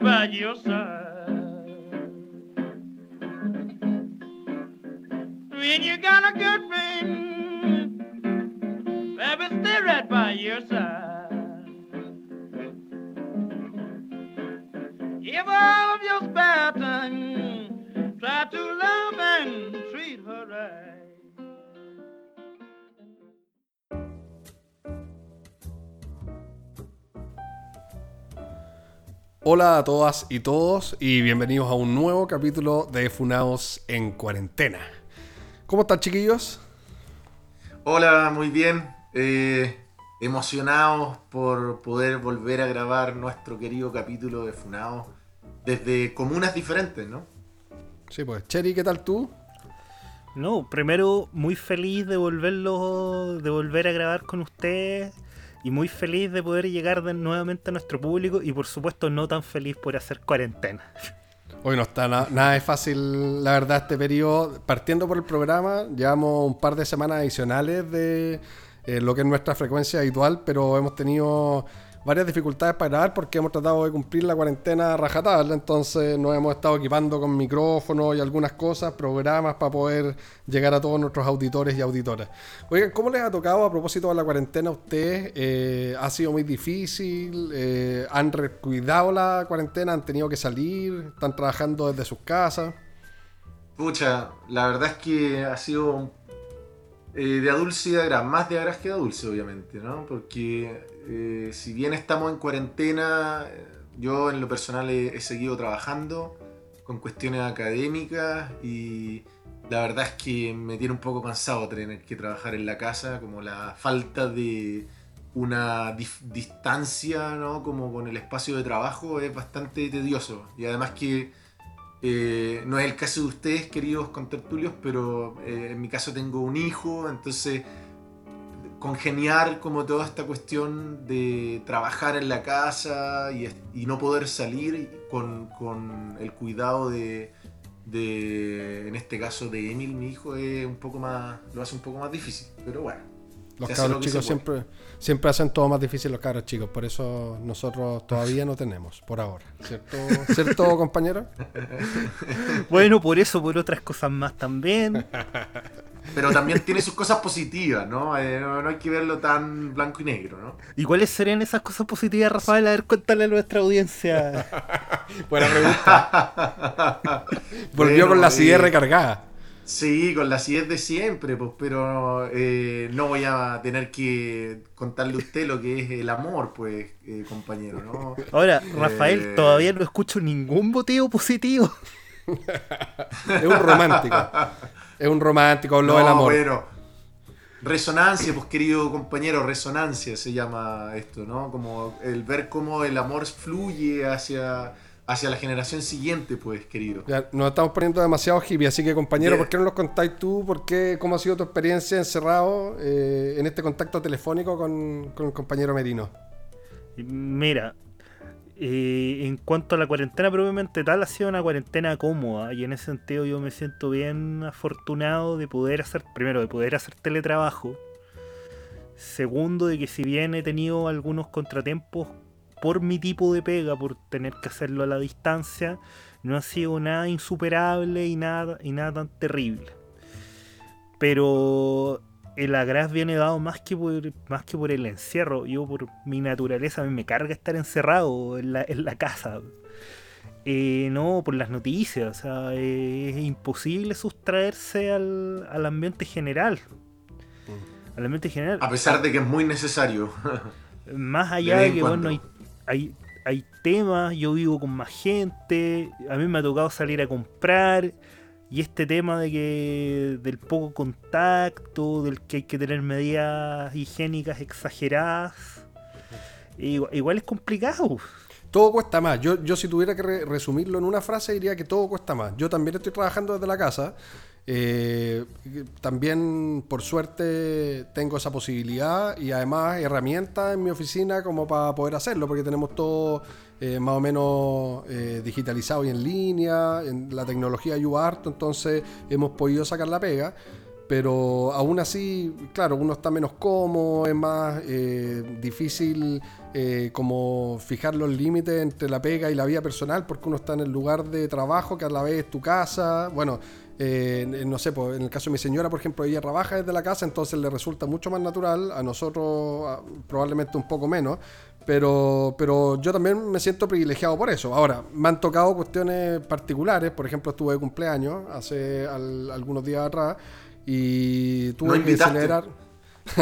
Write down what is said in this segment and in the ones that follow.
right by your side. When you got a good friend, baby, stay right by your side. Give all Hola a todas y todos y bienvenidos a un nuevo capítulo de Funados en cuarentena. ¿Cómo están chiquillos? Hola, muy bien. Eh, emocionados por poder volver a grabar nuestro querido capítulo de Funao desde comunas diferentes, ¿no? Sí, pues, Cheri, ¿qué tal tú? No, primero muy feliz de volverlo, de volver a grabar con ustedes y muy feliz de poder llegar nuevamente a nuestro público y por supuesto no tan feliz por hacer cuarentena. Hoy no está na- nada de fácil, la verdad, este periodo. Partiendo por el programa, llevamos un par de semanas adicionales de eh, lo que es nuestra frecuencia habitual, pero hemos tenido varias dificultades para grabar porque hemos tratado de cumplir la cuarentena rajatabla, entonces nos hemos estado equipando con micrófonos y algunas cosas, programas para poder llegar a todos nuestros auditores y auditoras. Oigan, ¿cómo les ha tocado a propósito de la cuarentena a ustedes? Eh, ¿Ha sido muy difícil? Eh, ¿Han cuidado la cuarentena? ¿Han tenido que salir? ¿Están trabajando desde sus casas? Pucha, la verdad es que ha sido eh, de a dulce y de agraz, más de agraz que de a dulce, obviamente, ¿no? Porque eh, si bien estamos en cuarentena, eh, yo en lo personal he, he seguido trabajando con cuestiones académicas y la verdad es que me tiene un poco cansado tener que trabajar en la casa, como la falta de una distancia, ¿no? Como con el espacio de trabajo es bastante tedioso y además que eh, no es el caso de ustedes, queridos contertulios, pero eh, en mi caso tengo un hijo, entonces congeniar como toda esta cuestión de trabajar en la casa y, no poder salir con, con el cuidado de, de, en este caso, de Emil, mi hijo, es un poco más, lo hace un poco más difícil, pero bueno. Los lo cabros chicos siempre, siempre hacen todo más difícil los cabros chicos, por eso nosotros todavía no tenemos, por ahora. ¿Cierto, ¿Cierto compañero? Bueno, por eso, por otras cosas más también. Pero también tiene sus cosas positivas, ¿no? Eh, no, no hay que verlo tan blanco y negro, ¿no? ¿Y cuáles serían esas cosas positivas, Rafael? A ver, cuéntale a nuestra audiencia. Buena pregunta. Volvió Bueno, con la eh, silla recargada. Sí, con la acidez de siempre, pues, pero eh, no voy a tener que contarle a usted lo que es el amor, pues, eh, compañero, ¿no? Ahora, Rafael, Eh. todavía no escucho ningún motivo positivo. Es un romántico. Es un romántico, habló del No, amor. bueno. Resonancia, pues querido compañero, resonancia se llama esto, ¿no? Como el ver cómo el amor fluye hacia, hacia la generación siguiente, pues, querido. Ya, nos estamos poniendo demasiado hippie, así que compañero. ¿por qué no nos contáis tú? ¿Por qué, ¿Cómo ha sido tu experiencia encerrado eh, en este contacto telefónico con, con el compañero Merino? Mira, eh, en cuanto a la cuarentena propiamente tal, ha sido una cuarentena cómoda y en ese sentido yo me siento bien afortunado de poder hacer, primero, de poder hacer teletrabajo. Segundo, de que si bien he tenido algunos contratiempos por mi tipo de pega, por tener que hacerlo a la distancia, no ha sido nada insuperable y nada, y nada tan terrible. Pero el agraz viene dado más que por más que por el encierro. Yo por mi naturaleza a mí me carga estar encerrado en la, en la casa. Eh, no, por las noticias. O sea, eh, es imposible sustraerse al, al ambiente general. Al ambiente general. A pesar de que es muy necesario. Más allá de de que bueno, hay, hay, hay temas, yo vivo con más gente, a mí me ha tocado salir a comprar, y este tema de que del poco contacto, del que hay que tener medidas higiénicas exageradas, igual, es complicado. Todo cuesta más. Yo, yo si tuviera que re- resumirlo en una frase, diría que todo cuesta más. Yo también estoy trabajando desde la casa. Eh, también, por suerte, tengo esa posibilidad y además herramientas en mi oficina como para poder hacerlo, porque tenemos todo eh, más o menos eh, digitalizado y en línea. En la tecnología ayuda harto, entonces hemos podido sacar la pega. pero aún así, claro, uno está menos cómodo, es más difícil como fijar los límites entre la pega y la vida personal, porque uno está en el lugar de trabajo que a la vez es tu casa. Bueno, eh, no sé, pues, en el caso de mi señora, por ejemplo, ella trabaja desde la casa, entonces le resulta mucho más natural, a nosotros probablemente un poco menos, pero, pero yo también me siento privilegiado por eso. Ahora, me han tocado cuestiones particulares, por ejemplo, estuve de cumpleaños hace algunos días atrás y tuve que acelerar.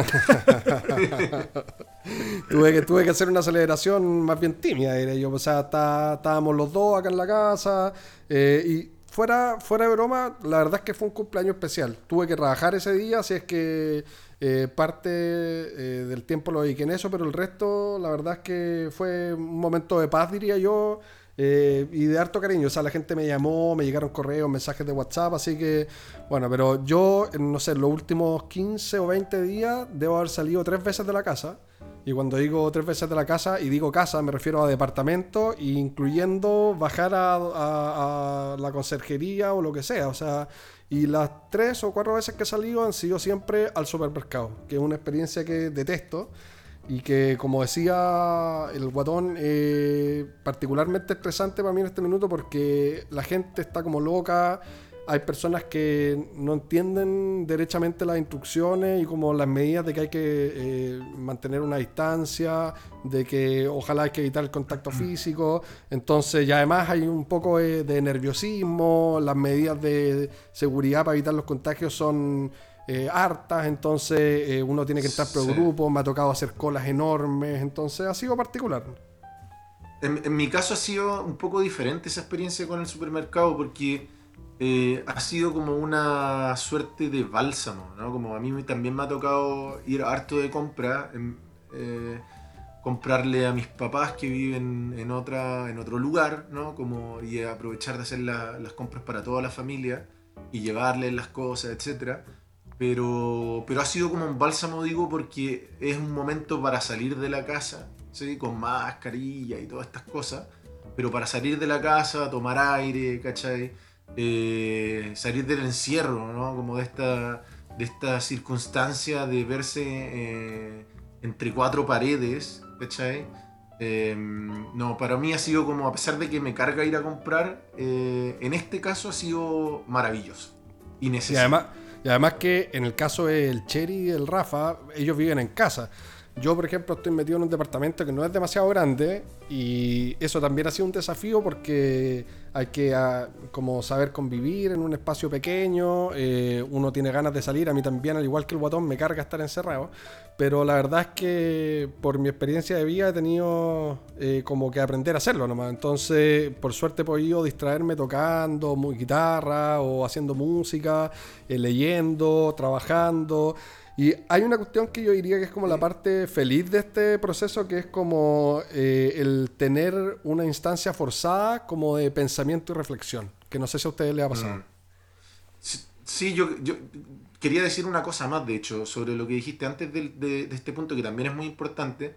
tuve, que, tuve que hacer una celebración más bien tímida, diré yo. O sea, estábamos los dos acá en la casa. Eh, y fuera, fuera de broma, la verdad es que fue un cumpleaños especial. Tuve que trabajar ese día, así es que eh, parte eh, del tiempo lo dediqué en eso, pero el resto, la verdad es que fue un momento de paz, diría yo. Eh, y de harto cariño, o sea, la gente me llamó, me llegaron correos, mensajes de WhatsApp, así que, bueno, pero yo, no sé, los últimos 15 o 20 días debo haber salido tres veces de la casa. Y cuando digo tres veces de la casa, y digo casa, me refiero a departamento, incluyendo bajar a, la conserjería o lo que sea. O sea, y las tres o cuatro veces que he salido han sido siempre al supermercado, que es una experiencia que detesto y que como decía el guatón, eh, particularmente estresante para mí en este minuto porque la gente está como loca, hay personas que no entienden derechamente las instrucciones y como las medidas de que hay que eh, mantener una distancia, de que ojalá hay que evitar el contacto mm. físico, entonces ya además hay un poco de nerviosismo, las medidas de seguridad para evitar los contagios son eh, hartas, entonces eh, uno tiene que entrar por grupo, me ha tocado hacer colas enormes, entonces ha sido particular. En, mi caso ha sido un poco diferente esa experiencia con el supermercado porque eh, ha sido como una suerte de bálsamo, ¿no? Como a mí también me ha tocado ir harto de compra, comprarle a mis papás que viven en, otra, en otro lugar, ¿no? Como, y aprovechar de hacer las compras para toda la familia y llevarles las cosas, etcétera. Pero, pero ha sido como un bálsamo, digo, porque es un momento para salir de la casa, ¿sí? con mascarilla y todas estas cosas. Pero para salir de la casa, tomar aire, ¿cachai? Eh, salir del encierro, ¿no? Como de esta, de esta circunstancia de verse eh, entre cuatro paredes, ¿cachai? Em, no, para mí ha sido como, a pesar de que me carga ir a comprar, eh, en este caso ha sido maravilloso y necesario. Y además, y además que en el caso del Cherry y el Rafa, ellos viven en casa. Yo, por ejemplo, estoy metido en un departamento que no es demasiado grande y eso también ha sido un desafío porque hay que ah, como saber convivir en un espacio pequeño, eh, uno tiene ganas de salir, a mí también, al igual que el guatón, me carga estar encerrado, pero la verdad es que por mi experiencia de vida he tenido eh, como que aprender a hacerlo nomás, entonces por suerte he podido distraerme tocando guitarra o haciendo música, eh, leyendo, trabajando. Y hay una cuestión que yo diría que es como la parte feliz de este proceso, que es como eh, el tener una instancia forzada como de pensamiento y reflexión, que no sé si a ustedes les ha pasado. Mm. Sí, yo, yo, quería decir una cosa más, de hecho, sobre lo que dijiste antes de, este punto, que también es muy importante,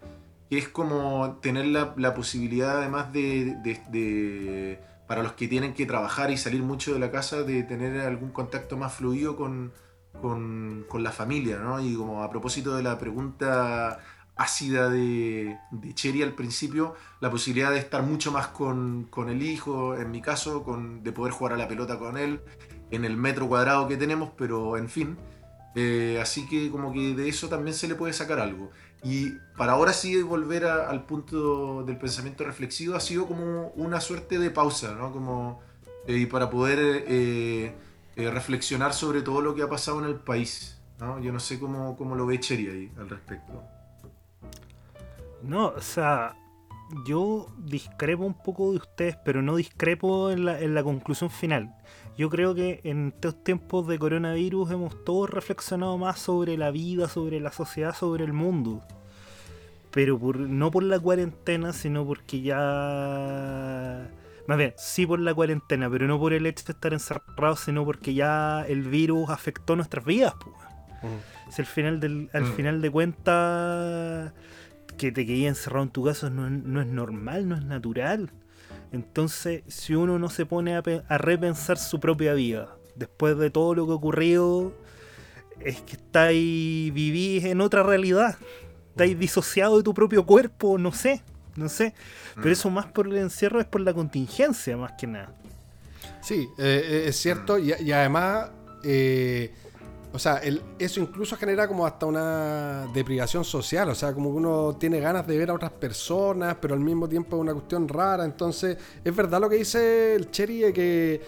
que es como tener la, la posibilidad además de, de, para los que tienen que trabajar y salir mucho de la casa, de tener algún contacto más fluido con con, la familia, ¿no? Y como a propósito de la pregunta ácida de, de al principio, la posibilidad de estar mucho más con, el hijo, en mi caso, con, de poder jugar a la pelota con él, en el metro cuadrado que tenemos, pero en fin. Eh, así que como que de eso también se le puede sacar algo. Y para ahora sí volver al punto del pensamiento reflexivo ha sido como una suerte de pausa, ¿no? Como, eh, y para poder... Eh, eh, reflexionar sobre todo lo que ha pasado en el país. ¿no? Yo no sé cómo, cómo lo ve Cheri ahí al respecto. No, o sea, yo discrepo un poco de ustedes, pero no discrepo en la, en la conclusión final. Yo creo que en estos tiempos de coronavirus hemos todos reflexionado más sobre la vida, sobre la sociedad, sobre el mundo. Pero por, no por la cuarentena, sino porque ya más bien, sí por la cuarentena, pero no por el hecho de estar encerrados, sino porque ya el virus afectó nuestras vidas. Pues. Si al final, del, al mm. final de cuentas que te quedes encerrado en tu casa no, es normal, no es natural. Entonces, si uno no se pone a, repensar su propia vida, después de todo lo que ha ocurrido, es que estáis, vivís en otra realidad. Estáis disociado de tu propio cuerpo, no sé, no sé. Pero Mm. eso más por el encierro es por la contingencia, más que nada. Sí, eh, eh, es cierto. Y, y además, eh, o sea, el- eso incluso genera como hasta una deprivación social. O sea, como que uno tiene ganas de ver a otras personas, pero al mismo tiempo es una cuestión rara. Entonces, es verdad lo que dice el Cherry de que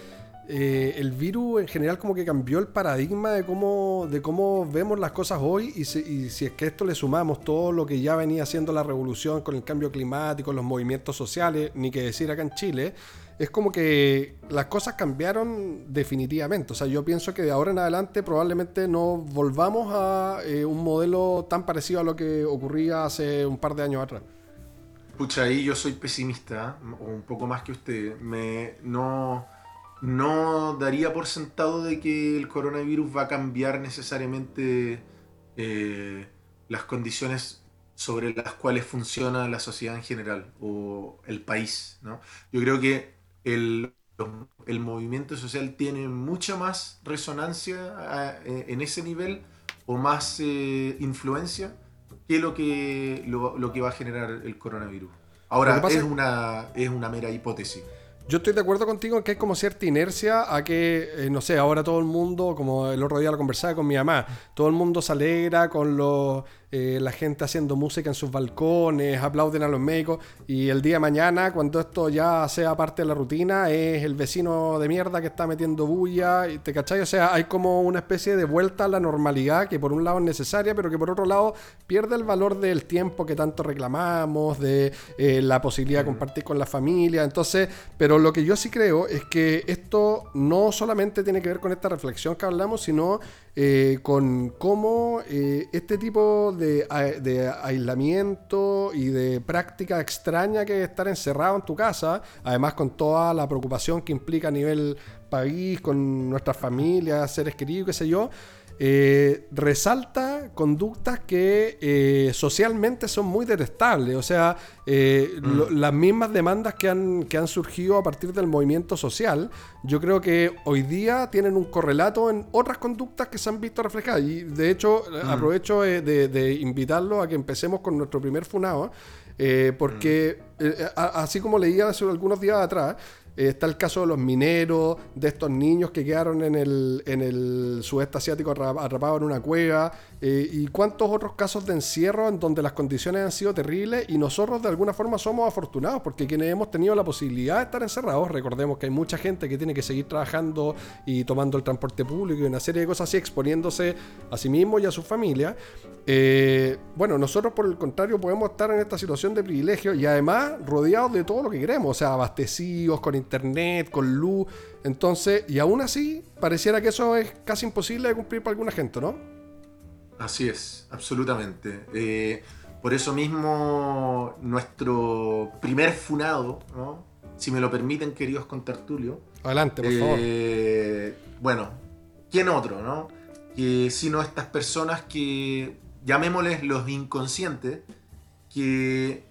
eh, el virus en general como que cambió el paradigma de cómo, de cómo vemos las cosas hoy. Y si, es que esto le sumamos todo lo que ya venía haciendo la revolución con el cambio climático, los movimientos sociales, ni que decir acá en Chile es como que las cosas cambiaron definitivamente. O sea, yo pienso que de ahora en adelante probablemente no volvamos a eh, un modelo tan parecido a lo que ocurría hace un par de años atrás. Pucha, ahí yo soy pesimista, o un poco más que usted. Me, no, no daría por sentado de que el coronavirus va a cambiar necesariamente eh, las condiciones sobre las cuales funciona la sociedad en general o el país. ¿no? Yo creo que el, el movimiento social tiene mucha más resonancia a- en ese nivel o más eh, influencia que lo que, lo, lo que va a generar el coronavirus. Ahora, es- una, es una mera hipótesis. Yo estoy de acuerdo contigo en que hay como cierta inercia a que, eh, no sé, ahora todo el mundo, como el otro día lo conversaba con mi mamá, todo el mundo se alegra con los, eh, la gente haciendo música en sus balcones, aplauden a los médicos y el día de mañana, cuando esto ya sea parte de la rutina, es el vecino de mierda que está metiendo bulla, y ¿te cachai? O sea, hay como una especie de vuelta a la normalidad que por un lado es necesaria, pero que por otro lado pierde el valor del tiempo que tanto reclamamos, de eh, la posibilidad de compartir con la familia. Entonces, pero lo que yo sí creo es que esto no solamente tiene que ver con esta reflexión que hablamos, sino eh, con cómo eh, este tipo de, de aislamiento y de práctica extraña que es estar encerrado en tu casa, además con toda la preocupación que implica a nivel país, con nuestras familias, seres queridos, qué sé yo, eh, resalta conductas que eh, socialmente son muy detestables. O sea, eh, lo- las mismas demandas que han, que han surgido a partir del movimiento social, yo creo que hoy día tienen un correlato en otras conductas que se han visto reflejadas. Y de hecho, eh, aprovecho de, de invitarlo a que empecemos con nuestro primer funado. porque a- así como leía hace algunos días atrás, eh, está el caso de los mineros, de estos niños que quedaron en el, en el sudeste asiático atrapados en una cueva, eh, y cuántos otros casos de encierro en donde las condiciones han sido terribles y nosotros de alguna forma somos afortunados porque quienes hemos tenido la posibilidad de estar encerrados, recordemos que hay mucha gente que tiene que seguir trabajando y tomando el transporte público y una serie de cosas así, exponiéndose a sí mismo y a su familia. Eh, bueno, nosotros por el contrario podemos estar en esta situación de privilegio y además rodeados de todo lo que queremos, o sea, abastecidos, con internet, con luz. Entonces, y aún así, pareciera que eso es casi imposible de cumplir para alguna gente, ¿no? Así es, absolutamente. Eh, por eso mismo, nuestro primer funado, ¿no? si me lo permiten, queridos contertulio, Adelante, por favor. Eh, bueno, ¿quién otro, no? Que sino estas personas que, llamémosles los inconscientes, que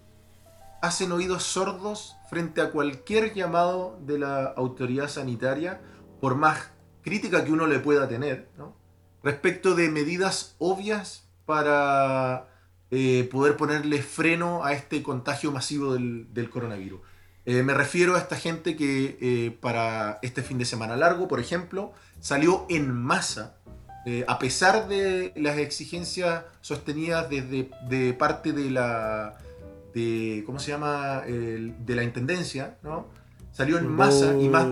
hacen oídos sordos frente a cualquier llamado de la autoridad sanitaria, por más crítica que uno le pueda tener, ¿no? respecto de medidas obvias para eh, poder ponerle freno a este contagio masivo del, coronavirus. Eh, me refiero a esta gente que eh, para este fin de semana largo, por ejemplo, salió en masa, a pesar de las exigencias sostenidas desde de parte de la, de, ¿cómo se llama? El- de la intendencia, ¿no? Salió en masa y más,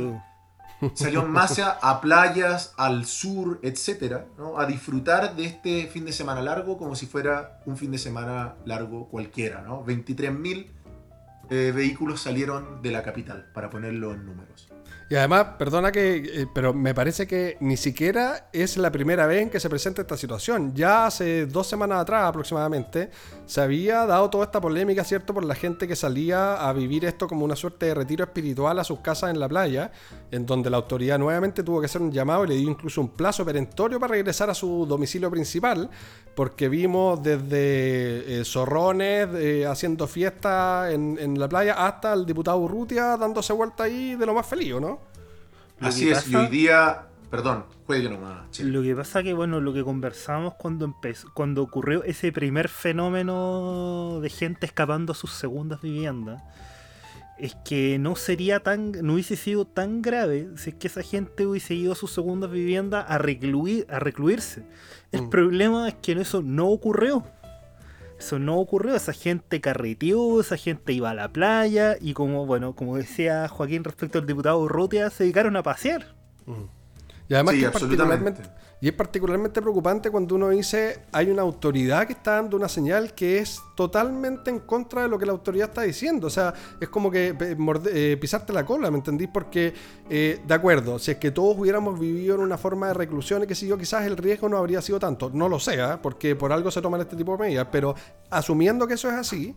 salió en masa a playas, al sur, etcétera, ¿no? a disfrutar de este fin de semana largo como si fuera un fin de semana largo cualquiera. ¿no? 23.000 eh, vehículos salieron de la capital, para ponerlo en números. Y además, perdona que, eh, pero me parece que ni siquiera es la primera vez en que se presenta esta situación. Ya hace dos semanas atrás aproximadamente se había dado toda esta polémica, ¿cierto? Por la gente que salía a vivir esto como una suerte de retiro espiritual a sus casas en la playa, en donde la autoridad nuevamente tuvo que hacer un llamado y le dio incluso un plazo perentorio para regresar a su domicilio principal, porque vimos desde eh, zorrones eh, haciendo fiesta en, la playa hasta el diputado Urrutia dándose vuelta ahí de lo más feliz, ¿o ¿no? Así es, y pasa- hoy día Perdón, juegue nomás. Che. Lo que pasa que, bueno, lo que conversamos cuando empezó, cuando ocurrió ese primer fenómeno de gente escapando a sus segundas viviendas, es que no sería tan, no hubiese sido tan grave si es que esa gente hubiese ido a sus segundas viviendas a, recluir, a recluirse. El Mm. problema es que eso no ocurrió. Eso no ocurrió, esa gente carreteó, esa gente iba a la playa y como, bueno, como decía Joaquín respecto al diputado Urrutia, se dedicaron a pasear. Mm. Y además Sí, que particularmente, absolutamente. Y es particularmente preocupante cuando uno dice hay una autoridad que está dando una señal que es totalmente en contra de lo que la autoridad está diciendo. O sea, es como que eh, eh, pisarte la cola, ¿me entendís? Porque, eh, de acuerdo, si es que todos hubiéramos vivido en una forma de reclusión y que si yo, quizás el riesgo no habría sido tanto. No lo sé, ¿ah? porque por algo se toman este tipo de medidas, pero asumiendo que eso es así,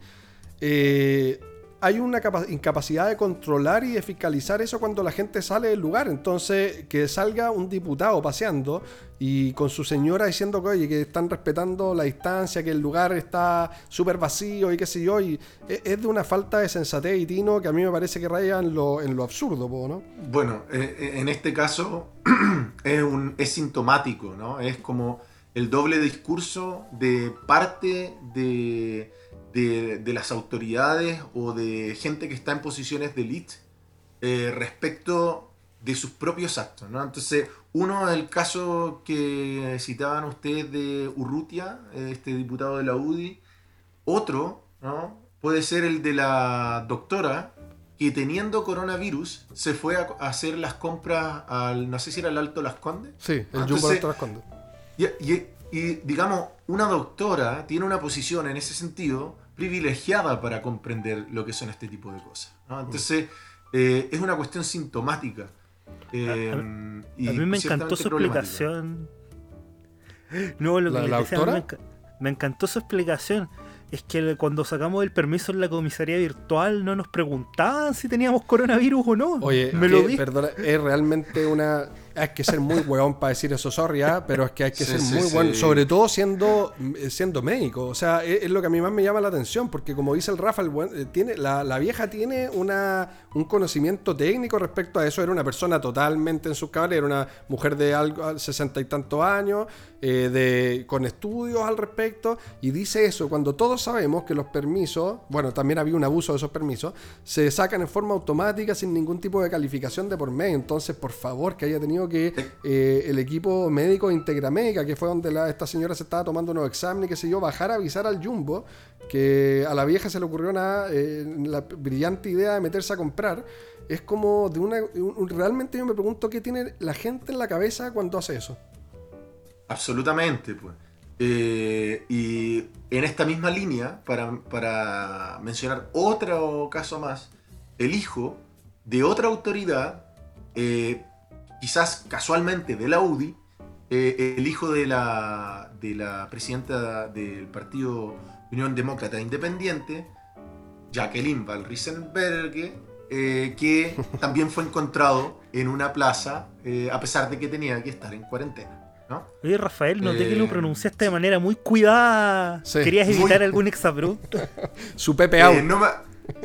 eh, hay una capa- incapacidad de controlar y de fiscalizar eso cuando la gente sale del lugar. Entonces, que salga un diputado paseando y con su señora diciendo que, oye, que están respetando la distancia, que el lugar está súper vacío y qué sé yo, y es, es de una falta de sensatez y tino que a mí me parece que raya en lo, absurdo, ¿no? Bueno, eh, eh, en este caso es, un, es sintomático, ¿no? Es como el doble discurso de parte de, de- de las autoridades o de gente que está en posiciones de elite eh, respecto de sus propios actos, ¿no? Entonces, uno es el caso que citaban ustedes de Urrutia, este diputado de la UDI. Otro, ¿no? Puede ser el de la doctora que teniendo coronavirus se fue a, hacer las compras al, no sé si era el Alto Las Condes. Sí, el Ah, Jumbo entonces- Alto Las Condes. Y, y- y, digamos, una doctora tiene una posición en ese sentido privilegiada para comprender lo que son este tipo de cosas. ¿no? Entonces, eh, es una cuestión sintomática. eh, y A mí me encantó su explicación. No, lo que ¿La- les la decía, a mí me, doctora? enca- me encantó su explicación. Es que cuando sacamos el permiso en la comisaría virtual no nos preguntaban si teníamos coronavirus o no. Oye, me que, lo vi. perdona, es realmente una. Hay que ser muy hueón para decir eso, sorry, ¿ah? pero es que hay que Sí, ser sí, muy sí. bueno, sobre todo siendo, siendo médico. O sea, es, es lo que a mí más me llama la atención, porque como dice el Rafa, el buen- eh, tiene, la, la vieja tiene una, un conocimiento técnico respecto a eso. Era una persona totalmente en sus cabales, era una mujer de algo, sesenta y tantos años, eh, de, con estudios al respecto, y dice eso cuando todos sabemos que los permisos, bueno, también había un abuso de esos permisos, se sacan en forma automática sin ningún tipo de calificación de por medio. Entonces, por favor, que haya tenido que eh, el equipo médico Integramédica, que fue donde la- esta señora se estaba tomando unos exámenes, qué sé yo, bajar a avisar al Jumbo que a la vieja se le ocurrió nada, eh, la brillante idea de meterse a comprar. Es como de una. un- un- realmente yo me pregunto qué tiene la gente en la cabeza cuando hace eso. Absolutamente, pues. Eh, y en esta misma línea, para, para mencionar otro caso más, el hijo de otra autoridad, eh, quizás casualmente de la UDI, eh, el hijo de la, de la presidenta del partido Unión Demócrata Independiente, Jacqueline Van Riesenberg, eh, que también fue encontrado en una plaza, eh, a pesar de que tenía que estar en cuarentena. ¿no? Oye, Rafael, noté que Eh, lo pronunciaste de manera muy cuidada. Sí. ¿Querías Muy- evitar algún exabrupto? Su Pepe Out. Eh, no, me,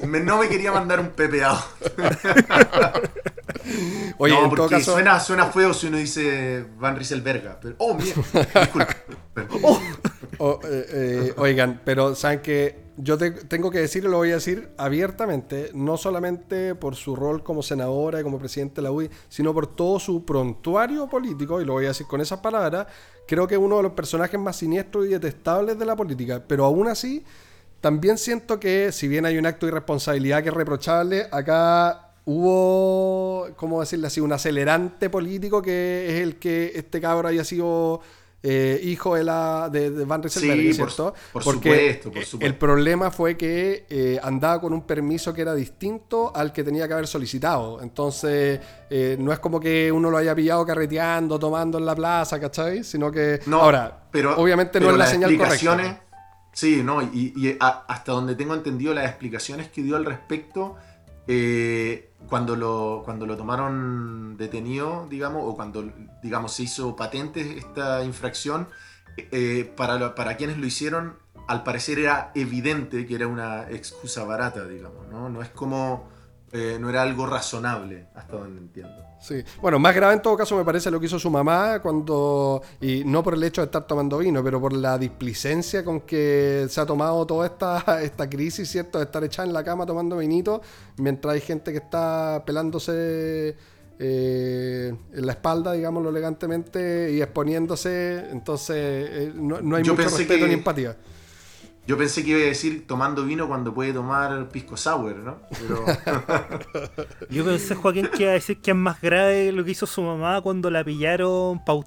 me- no me quería mandar un pepeado. Oye, no, en porque todo caso. suena, suena feo si uno dice Van Rieselberga. Pero, oh, mierda. Disculpe. Oh, O- eh, eh, oigan, pero saben que yo te- tengo que decir y lo voy a decir abiertamente, no solamente por su rol como senadora y como presidente de la UDI, sino por todo su prontuario político, y lo voy a decir con esas palabras, creo que es uno de los personajes más siniestros y detestables de la política, pero aún así, también siento que si bien hay un acto de irresponsabilidad que es reprochable, acá hubo, ¿cómo decirle así?, un acelerante político que es el que este cabro haya sido eh, hijo de, la, de, de Van Rieselberg, Sí, por ¿cierto? su- por Porque supuesto, por supuesto. el problema fue que eh, andaba con un permiso que era distinto al que tenía que haber solicitado. Entonces, eh, no es como que uno lo haya pillado carreteando, tomando en la plaza, ¿cachai? Sino que, No, ahora, pero, obviamente no es la señal correcta. Sí, no, y, y a- hasta donde tengo entendido las explicaciones que dio al respecto, eh, cuando, lo, cuando lo tomaron detenido, digamos, o cuando, digamos, se hizo patente esta infracción, eh, para, para quienes lo hicieron, al parecer era evidente que era una excusa barata, digamos, ¿no? No es como eh, no era algo razonable, hasta donde entiendo. Sí. Bueno, más grave en todo caso me parece lo que hizo su mamá cuando, y no por el hecho de estar tomando vino, pero por la displicencia con que se ha tomado toda esta, esta crisis, ¿cierto? De estar echada en la cama tomando vinito, mientras hay gente que está pelándose eh, en la espalda, digámoslo elegantemente, y exponiéndose, entonces eh, no, no hay Yo mucho respeto que- ni empatía. Yo pensé que iba a decir tomando vino cuando puede tomar pisco sour, ¿no? Pero Yo pensé, Joaquín, que iba a decir que es más grave lo que hizo su mamá cuando la pillaron pau-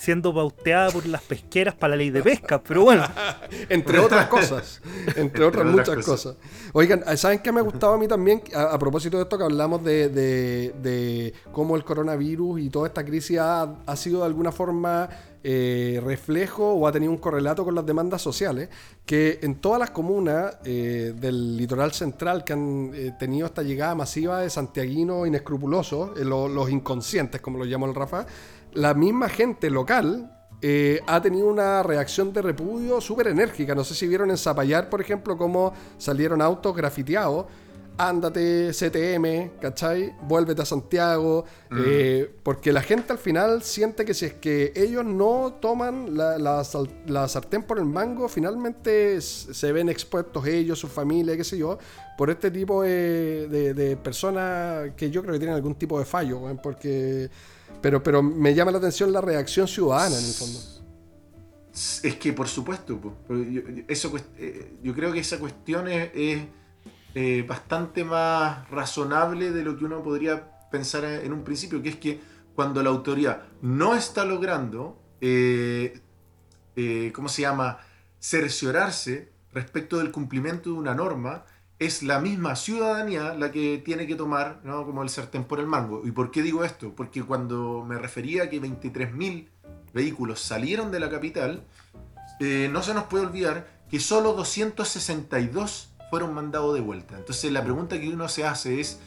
siendo pauteada por las pesqueras para la ley de pesca. Pero bueno, Entre otras cosas. Entre otras otras muchas cosas. cosas. Oigan, ¿saben qué me gustaba a mí también? A, a propósito de esto que hablamos de, de- de cómo el coronavirus y toda esta crisis ha, ha sido de alguna forma eh, reflejo o ha tenido un correlato con las demandas sociales, que en todas las comunas eh, del litoral central que han eh, tenido esta llegada masiva de santiaguinos inescrupulosos, eh, lo- los inconscientes, como lo llama el Rafa, la misma gente local eh, ha tenido una reacción de repudio súper enérgica. No sé si vieron en Zapallar, por ejemplo, cómo salieron autos grafiteados. Ándate, CTM, ¿cachai? Vuélvete a Santiago. eh, porque la gente al final siente que si es que ellos no toman la, la sartén por el mango, finalmente se ven expuestos ellos, su familia, qué sé yo, por este tipo de, de- de personas que yo creo que tienen algún tipo de fallo, porque... Pero, pero me llama la atención la reacción ciudadana en el fondo. es que por supuesto, yo, eso, eh, yo creo que esa cuestión es, eh, bastante más razonable de lo que uno podría pensar en un principio, que es que cuando la autoridad no está logrando, eh, ¿cómo se llama?, cerciorarse respecto del cumplimiento de una norma, es la misma ciudadanía la que tiene que tomar, ¿no? como el sartén por el mango. ¿Y por qué digo esto? Porque cuando me refería a que 23.000 vehículos salieron de la capital, eh, no se nos puede olvidar que solo 262 fueron mandados de vuelta. Entonces la pregunta que uno se hace es,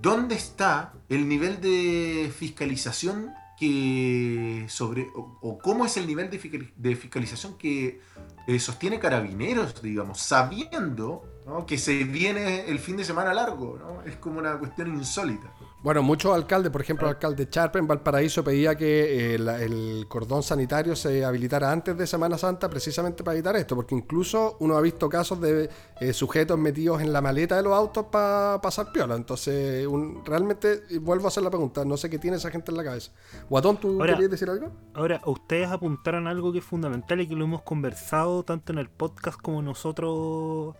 ¿dónde está el nivel de fiscalización que sobre, o, cómo es el nivel de fiscalización que eh, sostiene carabineros, digamos, sabiendo ¿no? que se viene el fin de semana largo? ¿no? Es como una cuestión insólita. Bueno, muchos alcaldes, por ejemplo, el alcalde Charpe en Valparaíso pedía que eh, la- el cordón sanitario se habilitara antes de Semana Santa precisamente para evitar esto, porque incluso uno ha visto casos de eh, sujetos metidos en la maleta de los autos para pasar piola. Entonces, un- realmente, vuelvo a hacer la pregunta, no sé qué tiene esa gente en la cabeza. Guatón, ¿tú Ahora- querías decir algo? ahora ustedes apuntaron algo que es fundamental y que lo hemos conversado tanto en el podcast como nosotros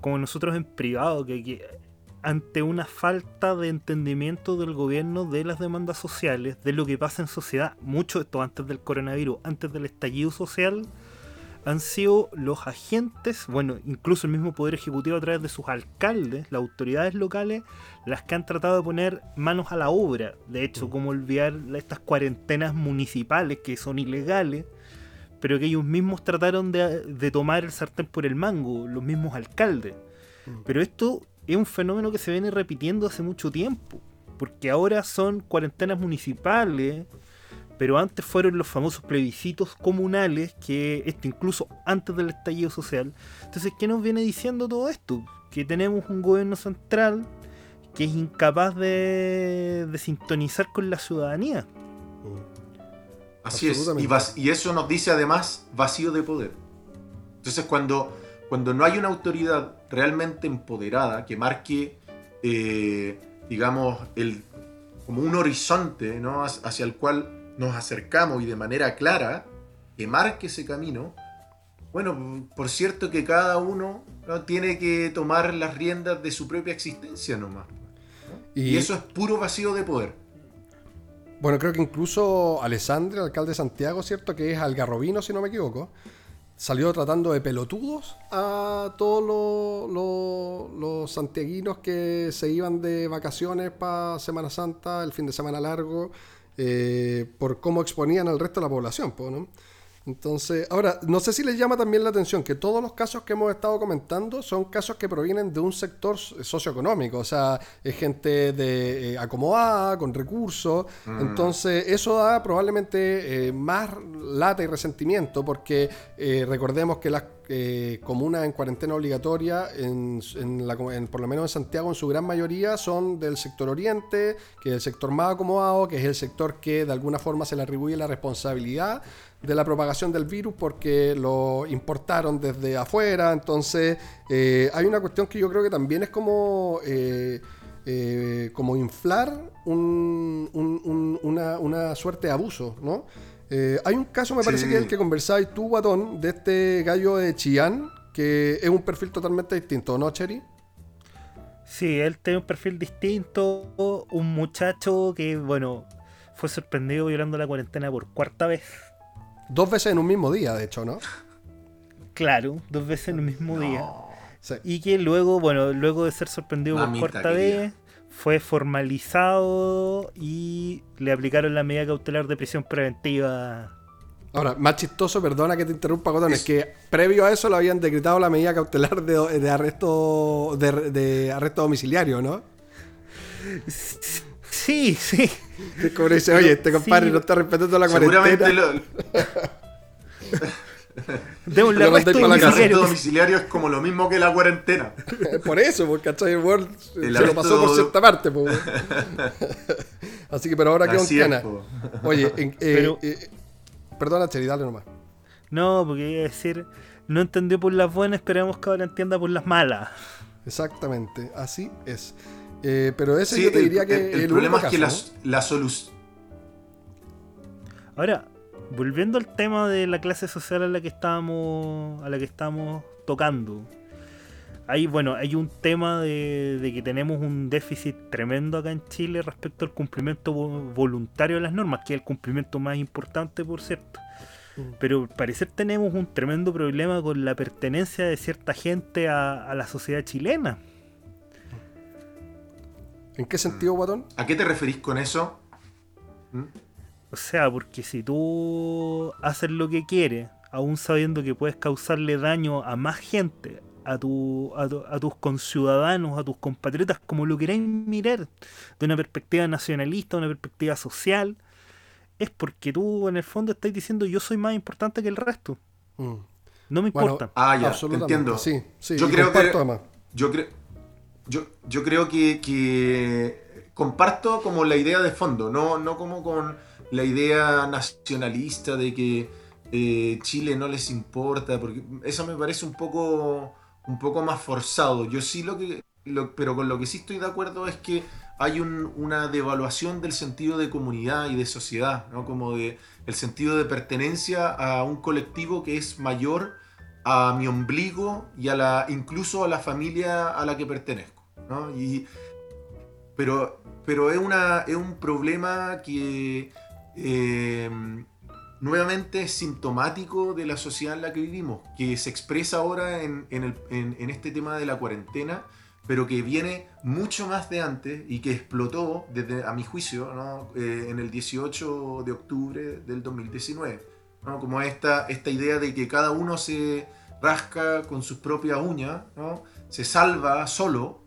como nosotros en privado, que, que ante una falta de entendimiento del gobierno de las demandas sociales, de lo que pasa en sociedad, mucho de esto antes del coronavirus, antes del estallido social, han sido los agentes, bueno, incluso el mismo Poder Ejecutivo a través de sus alcaldes, las autoridades locales, las que han tratado de poner manos a la obra. De hecho, como olvidar estas cuarentenas municipales que son ilegales, pero que ellos mismos trataron de, de tomar el sartén por el mango, los mismos alcaldes. Pero esto es un fenómeno que se viene repitiendo hace mucho tiempo, porque ahora son cuarentenas municipales, pero antes fueron los famosos plebiscitos comunales, que esto incluso antes del estallido social. Entonces, ¿qué nos viene diciendo todo esto? Que tenemos un gobierno central que es incapaz de, de sintonizar con la ciudadanía. Así es, y, y eso nos dice además vacío de poder. Entonces cuando, cuando no hay una autoridad realmente empoderada que marque, eh, digamos, el, como un horizonte ¿no? Hac- hacia el cual nos acercamos y de manera clara, que marque ese camino, bueno, por cierto que cada uno ¿no? tiene que tomar las riendas de su propia existencia nomás. ¿no? Y, eso es puro vacío de poder. Bueno, creo que incluso Alessandro, alcalde de Santiago, ¿cierto? Que es algarrobino, si no me equivoco, salió tratando de pelotudos a todos los, santiaguinos que se iban de vacaciones para Semana Santa, el fin de semana largo, eh, por cómo exponían al resto de la población, po, ¿no? Entonces, ahora, no sé si les llama también la atención que todos los casos que hemos estado comentando son casos que provienen de un sector socioeconómico, o sea, es gente de eh, acomodada, con recursos, mm. entonces eso da probablemente eh, más lata y resentimiento, porque eh, recordemos que las comunas en cuarentena obligatoria, en, la, por lo menos en Santiago, en su gran mayoría, son del sector oriente, que es el sector más acomodado, que es el sector que de alguna forma se le atribuye la responsabilidad de la propagación del virus porque lo importaron desde afuera. Entonces, eh, hay una cuestión que yo creo que también es como, eh, eh, como inflar una, suerte de abuso, ¿no? Hay un caso, me parece que es el que conversáis tú, Guatón, de este gallo de Chillán, que es un perfil totalmente distinto, ¿no, Cheri? Sí, él tiene un perfil distinto, un muchacho que, bueno, fue sorprendido violando la cuarentena por cuarta vez. Dos veces en un mismo día, de hecho, ¿no? Claro, dos veces en un mismo día. Y que luego, bueno, luego de ser sorprendido por cuarta vez, fue formalizado y le aplicaron la medida cautelar de prisión preventiva. Ahora, más chistoso, perdona que te interrumpa, Cotón, es que previo a eso lo habían decretado la medida cautelar de, arresto de, arresto domiciliario, ¿no? Sí, sí. Como dice, oye, este compadre no está respetando la cuarentena. Seguramente lo... el arresto domiciliario. es como lo mismo que la cuarentena. por eso, porque ¿cachai? World se lo pasó por cierta parte. Así que, pero ahora queda un cana. Oye, eh, pero... eh, perdona, Cheri, dale nomás. No, porque iba a decir, no entendió por las buenas, esperemos que ahora entienda por las malas. Exactamente, así es. Eh, pero ese yo te diría que. El, problema es que la, solución. Ahora, volviendo al tema de la clase social a la que estábamos. a la que estamos tocando. Hay, bueno, hay un tema de, que tenemos un déficit tremendo acá en Chile respecto al cumplimiento voluntario de las normas, que es el cumplimiento más importante, por cierto. Mm. Pero al parecer tenemos un tremendo problema con la pertenencia de cierta gente a la sociedad chilena. ¿En qué sentido, Guatón? ¿A qué te referís con eso? ¿Mm? O sea, porque si tú haces lo que quieres, aún sabiendo que puedes causarle daño a más gente, a, tu, a, tus conciudadanos, a tus compatriotas, como lo queráis mirar, de una perspectiva nacionalista, una perspectiva social, es porque tú en el fondo estás diciendo yo soy más importante que el resto. Mm. No me importa. ah, ya, entiendo. Sí, sí, yo creo que, Yo creo yo, yo creo que, comparto como la idea de fondo, no, no como con la idea nacionalista de que eh, Chile no les importa, porque eso me parece un poco, un poco más forzado. Yo sí lo que, pero con lo que sí estoy de acuerdo es que hay una devaluación del sentido de comunidad y de sociedad, ¿no? como de el sentido de pertenencia a un colectivo que es mayor a mi ombligo y a la incluso a la familia a la que pertenezco. Y, pero pero es, una, es un problema que eh, nuevamente es sintomático de la sociedad en la que vivimos, que se expresa ahora en, este tema de la cuarentena, pero que viene mucho más de antes y que explotó, a mi juicio, eh, en el 18 de octubre del 2019. Como esta, esta idea de que cada uno se rasca con sus propias uñas, se salva solo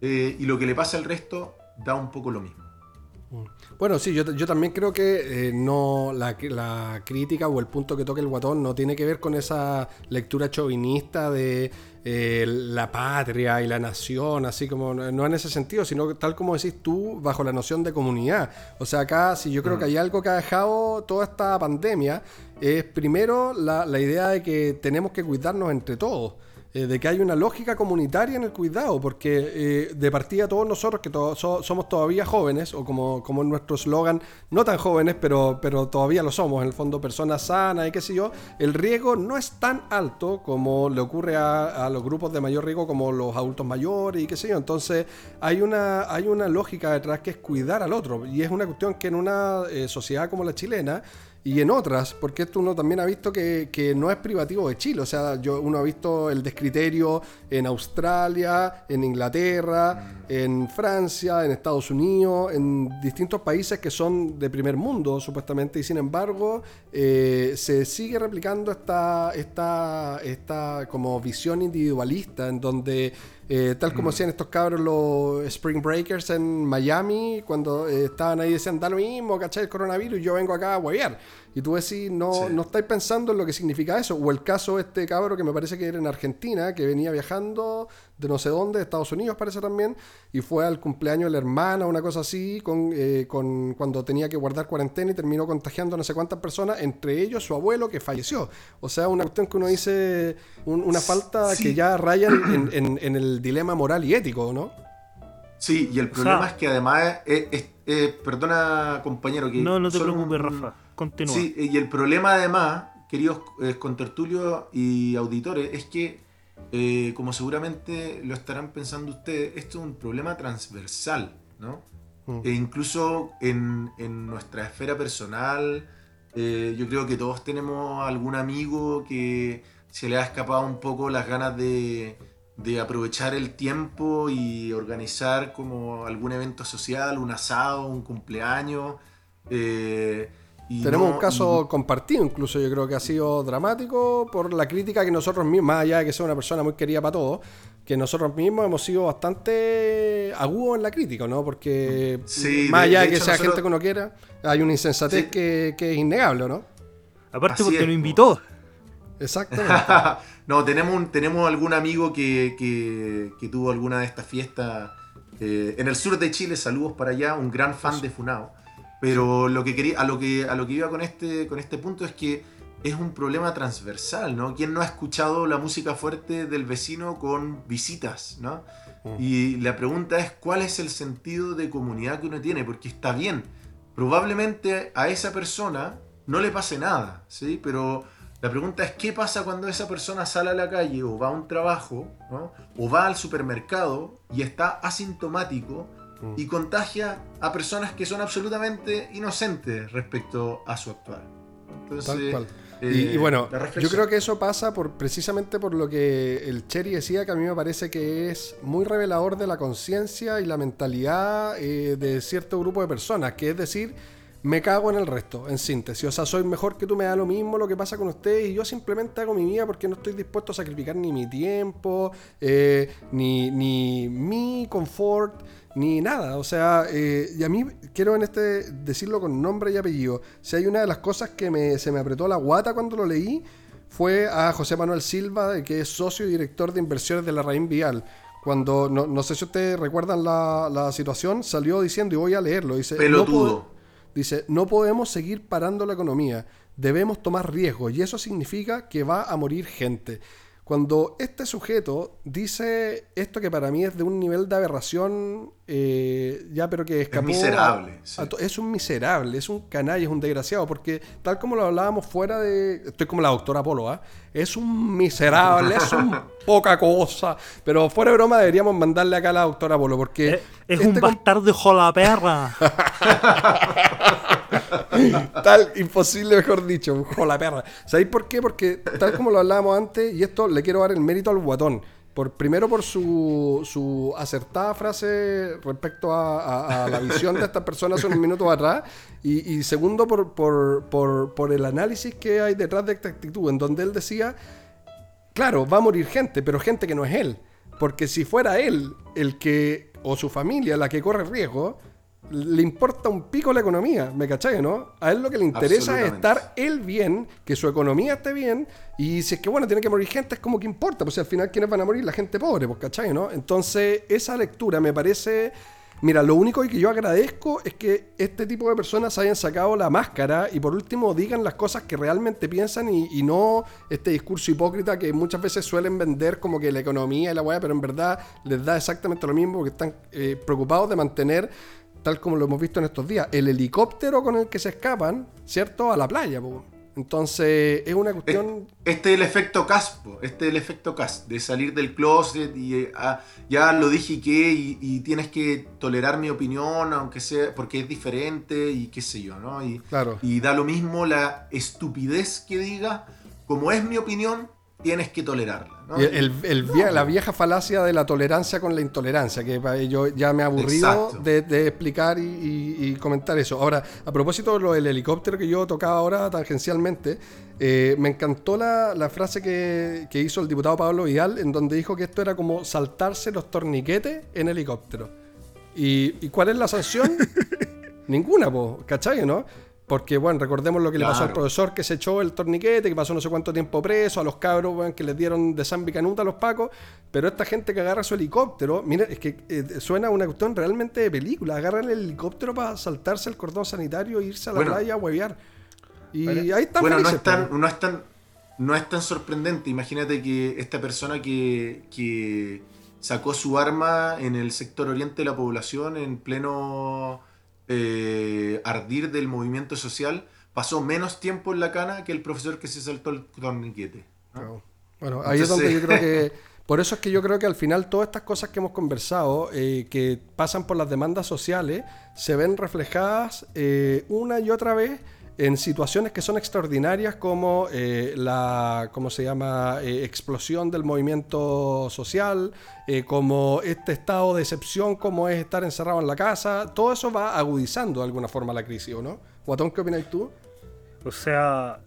eh, y lo que le pasa al resto da un poco lo mismo. Bueno, sí, yo, también creo que eh, no la, crítica o el punto que toca el guatón no tiene que ver con esa lectura chauvinista de eh, la patria y la nación, así como no en ese sentido, sino tal como decís tú, bajo la noción de comunidad. O sea, acá si yo creo que hay algo que ha dejado toda esta pandemia, es primero la, la idea de que tenemos que cuidarnos entre todos. Eh, de que hay una lógica comunitaria en el cuidado, porque eh, de partida todos nosotros que somos todavía jóvenes, o como, como nuestro eslogan, no tan jóvenes, pero, pero todavía lo somos, en el fondo personas sanas y qué sé yo, el riesgo no es tan alto como le ocurre a, los grupos de mayor riesgo como los adultos mayores y qué sé yo. Entonces hay una, hay una lógica detrás que es cuidar al otro, y es una cuestión que en una eh, sociedad como la chilena, y en otras, porque esto uno también ha visto que, que no es privativo de Chile, o sea, yo, uno ha visto el descriterio en Australia, en Inglaterra, en Francia, en Estados Unidos, en distintos países que son de primer mundo, supuestamente, y sin embargo, eh, se sigue replicando esta, esta, esta como visión individualista en donde eh, tal como hacían estos cabros los Spring Breakers en Miami, cuando eh, estaban ahí decían, da lo mismo, ¿cachai? El coronavirus, yo vengo acá a huevear. Y tú decís, no, Sí. no estáis pensando en lo que significa eso. O el caso de este cabro que me parece que era en Argentina, que venía viajando de no sé dónde, de Estados Unidos parece también, y fue al cumpleaños de la hermana, una cosa así, con, eh, con cuando tenía que guardar cuarentena y terminó contagiando a no sé cuántas personas, entre ellos su abuelo que falleció. O sea, una cuestión que uno dice, un- una falta Sí. que ya raya en, en- en el dilema moral y ético, ¿no? Sí, y el sea- problema es que además, es- es- es- perdona compañero, que No, no te preocupes, un- Rafa. Continúa. Sí, y el problema además, queridos eh, contertulios y auditores, es que, eh, como seguramente lo estarán pensando ustedes, esto es un problema transversal, ¿no? Mm. E incluso en, en nuestra esfera personal, eh, yo creo que todos tenemos algún amigo que se le ha escapado un poco las ganas de, de aprovechar el tiempo y organizar como algún evento social, un asado, un cumpleaños. eh, y Tenemos no- un caso compartido, incluso yo creo que ha sido dramático por la crítica que nosotros mismos, más allá de que sea una persona muy querida para todos, que nosotros mismos hemos sido bastante agudos en la crítica, ¿no? Porque Sí, más de- allá de, de que hecho sea nosotros- gente que uno quiera, hay una insensatez Sí. que, que es innegable, ¿no? Aparte Así porque es, po. invitó. Exactamente. no, tenemos, un- tenemos algún amigo que, que- que tuvo alguna de estas fiestas eh, en el sur de Chile, saludos para allá, un gran fan de Funao. Pero lo que quería, a lo que, a lo que iba con este, con este punto es que es un problema transversal, ¿no? ¿Quién no ha escuchado la música fuerte del vecino con visitas, ¿no? Mm. Y la pregunta es cuál es el sentido de comunidad que uno tiene, porque está bien, probablemente a esa persona no le pase nada, ¿sí? Pero la pregunta es qué pasa cuando esa persona sale a la calle o va a un trabajo, ¿no? o va al supermercado y está asintomático Mm. y contagia a personas que son absolutamente inocentes respecto a su actual. Entonces, Tal cual. eh, Y, y bueno, yo creo que eso pasa por precisamente por lo que el Cherry decía, que a mí me parece que es muy revelador de la conciencia y la mentalidad eh, de cierto grupo de personas, que es decir, me cago en el resto, en síntesis. O sea, soy mejor que tú, me da lo mismo lo que pasa con ustedes y yo simplemente hago mi vida porque no estoy dispuesto a sacrificar ni mi tiempo, eh, ni, ni mi confort, ni nada. O sea, eh, y a mí quiero en este decirlo con nombre y apellido. Si hay una de las cosas que me, se me apretó la guata cuando lo leí, fue a José Manuel Silva, que es socio y director de inversiones de la Raín Vial. Cuando, no, no sé si ustedes recuerdan la, la situación, salió diciendo, y voy a leerlo, dice... "No Pelotudo. pode- Dice, no podemos seguir parando la economía, debemos tomar riesgos y eso significa que va a morir gente. Cuando este sujeto dice esto que para mí es de un nivel de aberración, eh, ya pero que escapó... miserable, a- sí. a to- es un miserable, es un canalla, es un desgraciado, porque tal como lo hablábamos fuera de... Estoy como la doctora Polo, ¿ah? Es un miserable, es un poca cosa. Pero fuera de broma deberíamos mandarle acá a la doctora Polo, porque... Es, es este un bastardo hijo la perra. Tal, imposible, mejor dicho, la perra. ¿Sabéis por qué? Porque tal como lo hablábamos antes, y esto le quiero dar el mérito al guatón. Por, primero por su, su acertada frase respecto a, a- a la visión de estas personas hace unos minutos atrás. Y, y segundo por, por, por, por el análisis que hay detrás de esta actitud, en donde él decía, claro, va a morir gente, pero gente que no es él. Porque si fuera él el que, o su familia, la que corre riesgo, le importa un pico la economía, ¿me cachai, no? A él lo que le interesa es estar él bien, que su economía esté bien, y si es que, bueno, tiene que morir gente, es como que importa, pues si al final, ¿quiénes van a morir? La gente pobre, pues, ¿cachai, no? Entonces, esa lectura me parece... Mira, lo único que yo agradezco es que este tipo de personas hayan sacado la máscara y por último digan las cosas que realmente piensan y, y no este discurso hipócrita que muchas veces suelen vender como que la economía y la weá, pero en verdad les da exactamente lo mismo porque están eh, preocupados de mantener, tal como lo hemos visto en estos días, el helicóptero con el que se escapan, ¿cierto? A la playa, po. Entonces, es una cuestión... Este es el efecto caspo, este es el efecto cas, de salir del closet y eh, ah, ya lo dije que y, y tienes que tolerar mi opinión, aunque sea porque es diferente y qué sé yo, ¿no? Y, Claro. y da lo mismo la estupidez que diga, como es mi opinión, tienes que tolerarla, ¿no? El- la vieja falacia de la tolerancia con la intolerancia, que pa- yo ya me he aburrido de, de explicar y, y- y comentar eso. Ahora, a propósito de lo del helicóptero que yo tocaba ahora tangencialmente, eh, me encantó la, la frase que, que hizo el diputado Pablo Vidal, en donde dijo que esto era como saltarse los torniquetes en helicóptero. ¿Y, y cuál es la sanción? Ninguna, po, ¿cachai, no? Porque, bueno, recordemos lo que le pasó al profesor que se echó el torniquete, que pasó no sé cuánto tiempo preso, a los cabros, que les dieron de San Canuta a los pacos, pero esta gente que agarra su helicóptero, mira, es que eh, suena una cuestión realmente de película, agarran el helicóptero para saltarse el cordón sanitario e irse a la Bueno. playa a huevear. Y Bueno. ahí están Bueno, no es, tan, no, es tan, no es tan sorprendente. Imagínate que esta persona que, que sacó su arma en el sector oriente de la población en pleno eh, ardir del movimiento social pasó menos tiempo en la cana que el profesor que se saltó el torniquete. ¿no? Claro. Bueno, ahí es donde yo creo que. Por eso es que yo creo que al final todas estas cosas que hemos conversado, eh, que pasan por las demandas sociales, se ven reflejadas eh, una y otra vez en situaciones que son extraordinarias como eh, la, ¿cómo se llama?, Eh, explosión del movimiento social, eh, como este estado de excepción como es estar encerrado en la casa, todo eso va agudizando de alguna forma la crisis, ¿o no? Guatón, ¿qué opinas tú? O sea,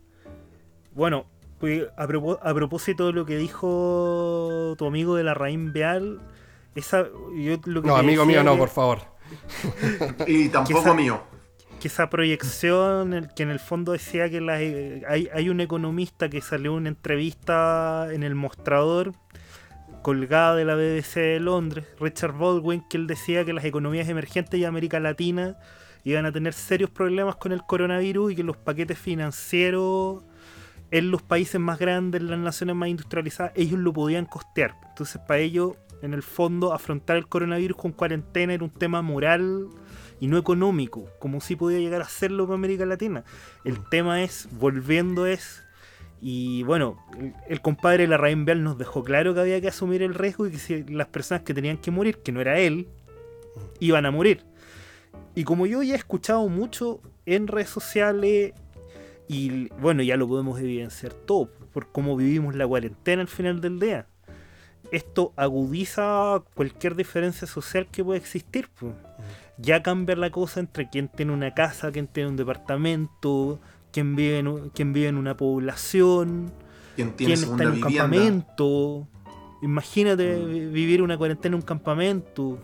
bueno, pues, a, propósito de lo que dijo tu amigo de la Raín Beal, esa, yo lo que No, amigo mío, no, por favor. Y tampoco mío. Que esa proyección, que en el fondo decía que las, eh, hay, hay un economista que salió en una entrevista en el mostrador colgada de la BBC de Londres, Richard Baldwin, que él decía que las economías emergentes y América Latina iban a tener serios problemas con el coronavirus y que los paquetes financieros en los países más grandes, en las naciones más industrializadas, ellos lo podían costear. Entonces, para ellos, en el fondo, afrontar el coronavirus con cuarentena era un tema moral y no económico, como si podía llegar a hacerlo para América Latina. El tema es, volviendo es, y bueno, el, el compadre Larraín Beal nos dejó claro que había que asumir el riesgo y que si las personas que tenían que morir, que no era él, iban a morir. Y como yo ya he escuchado mucho en redes sociales, y bueno, ya lo podemos evidenciar todo, por cómo vivimos la cuarentena al final del día. Esto agudiza cualquier diferencia social que pueda existir. pues. Ya cambia la cosa entre quien tiene una casa, quien tiene un departamento, quien vive en, quien vive en una población, Quien tiene quien está en un vivienda. campamento. Imagínate Mm. vi- vivir una cuarentena en un campamento.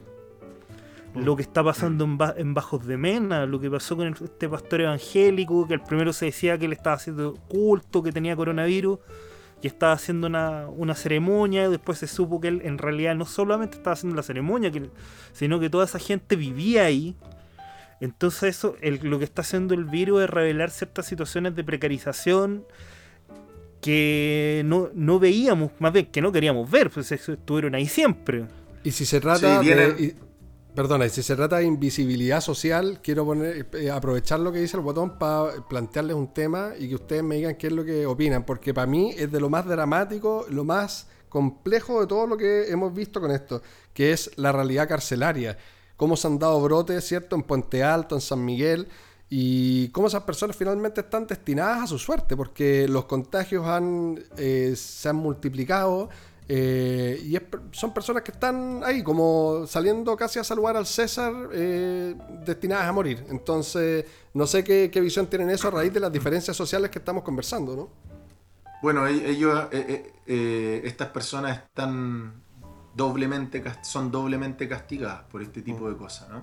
Mm. Lo que está pasando en, Ba- en Bajos de Mena, lo que pasó con el- este pastor evangélico, que al primero se decía que él estaba haciendo culto, que tenía coronavirus, y estaba haciendo una, una ceremonia, y después se supo que él en realidad no solamente estaba haciendo la ceremonia, que- sino que toda esa gente vivía ahí. Entonces eso, el- lo que está haciendo el virus es revelar ciertas situaciones de precarización que no, no veíamos, más bien que no queríamos ver, pues eso estuvieron ahí siempre. Y si se trata Sí, de. Perdona, si se trata de invisibilidad social, quiero poner, eh, aprovechar lo que dice el botón para plantearles un tema y que ustedes me digan qué es lo que opinan, porque para mí es de lo más dramático, lo más complejo de todo lo que hemos visto con esto, que es la realidad carcelaria. Cómo se han dado brotes, ¿cierto? En Puente Alto, en San Miguel, y cómo esas personas finalmente están destinadas a su suerte, porque los contagios han, eh, se han multiplicado. Eh, y es son personas que están ahí, como saliendo casi a saludar al César, eh, destinadas a morir. Entonces, no sé qué, visión tienen eso a raíz de las diferencias sociales que estamos conversando, ¿no? Bueno, e- ellos, eh, estas personas están doblemente, son doblemente castigadas por este tipo de cosas, ¿no?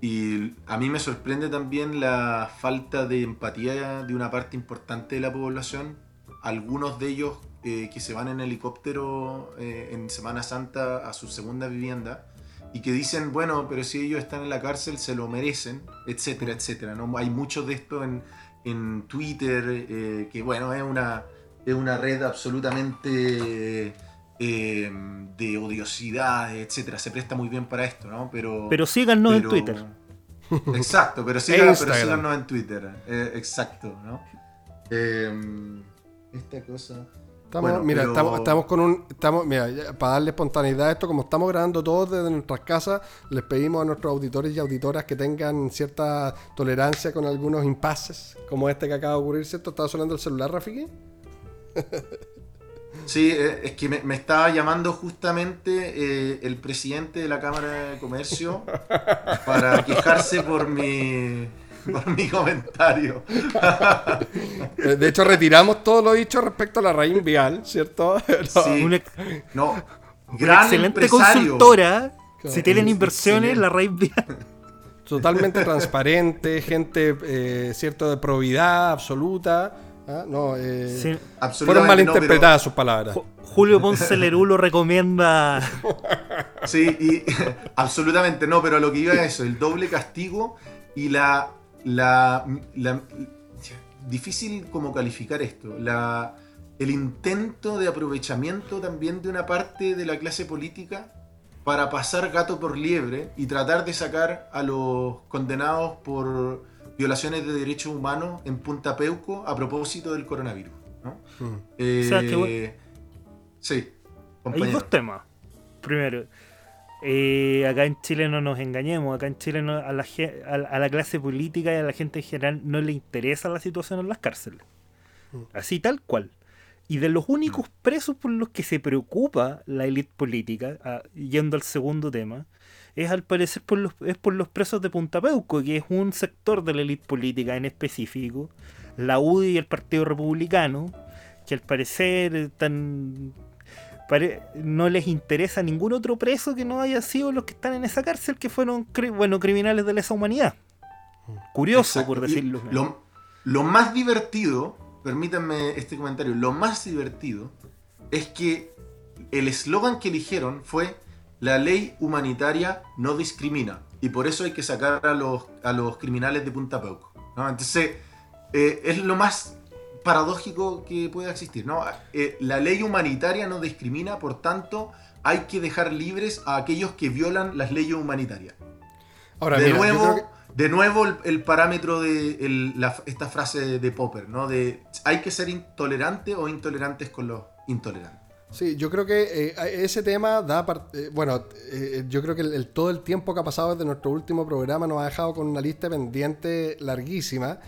Y a mí me sorprende también la falta de empatía de una parte importante de la población. Algunos de ellos eh, que se van en helicóptero eh, en Semana Santa a su segunda vivienda y que dicen, bueno, pero si ellos están en la cárcel se lo merecen, etcétera, etcétera. ¿no? Hay mucho de esto en, en Twitter, eh, que bueno, es una, es una red absolutamente eh, de odiosidad, etcétera. Se presta muy bien para esto, ¿no? Pero, Pero síganos en pero- Twitter. Exacto, pero sí, E pero síganos en Twitter. Eh, exacto, ¿no? Eh, esta cosa. Estamos, Bueno, mira, pero- estamos, estamos con un. Estamos, mira, ya, para darle espontaneidad a esto, como estamos grabando todos desde nuestras casas, les pedimos a nuestros auditores y auditoras que tengan cierta tolerancia con algunos impases, como este que acaba de ocurrir, ¿cierto? ¿Estaba sonando el celular, Rafiki? Sí, eh, es que me, me estaba llamando justamente eh, el presidente de la Cámara de Comercio para quejarse por mi, por mi comentario. De hecho, retiramos todo lo dicho respecto a la raíz vial, ¿cierto? No. Sí. Una, No, una gran excelente empresario. consultora. Si tienen inversiones, la raíz vial. Totalmente transparente, gente, eh, cierto, de probidad absoluta. ¿ah? No, eh, Sí. fueron malinterpretadas sus palabras. Ju- Julio Ponce Lerú lo recomienda. no, sí, y, absolutamente no, pero lo que iba a eso, el doble castigo y la, la, la- difícil como calificar esto, la, el intento de aprovechamiento también de una parte de la clase política para pasar gato por liebre y tratar de sacar a los condenados por violaciones de derechos humanos en Punta Peuco a propósito del coronavirus. ¿no? Mm. Eh, O sea, que bueno. Sí, Hay compañero. dos temas. Primero, eh, acá en Chile no nos engañemos, acá en Chile no- a, la, a, clase política y a la gente en general no le interesa la situación en las cárceles. Así tal cual. Y de los únicos presos por los que se preocupa la élite política, ah, yendo al segundo tema, es al parecer por los, es por los presos de Punta Peuco, que es un sector de la élite política en específico, la UDI y el Partido Republicano, que al parecer están no les interesa ningún otro preso que no haya sido los que están en esa cárcel, que fueron cri- bueno, criminales de lesa humanidad. Curioso, Exacto. por decirlo. Lo, lo más divertido, permítanme este comentario, lo más divertido es que el eslogan que eligieron fue la ley humanitaria no discrimina y por eso hay que sacar a los, a los criminales de Punta Peuco. ¿no? Entonces, eh, es lo más paradójico que pueda existir. ¿no? Eh, la ley humanitaria no discrimina, por tanto, hay que dejar libres a aquellos que violan las leyes humanitarias Ahora, de mira, nuevo, que- de nuevo el, el parámetro de el- la- esta frase de, Popper, ¿no? De hay que ser intolerante o intolerantes con los intolerantes. Sí, yo creo que eh, ese tema da, eh, bueno, eh, yo creo que el, el- todo el tiempo que ha pasado desde nuestro último programa nos ha dejado con una lista pendiente larguísima.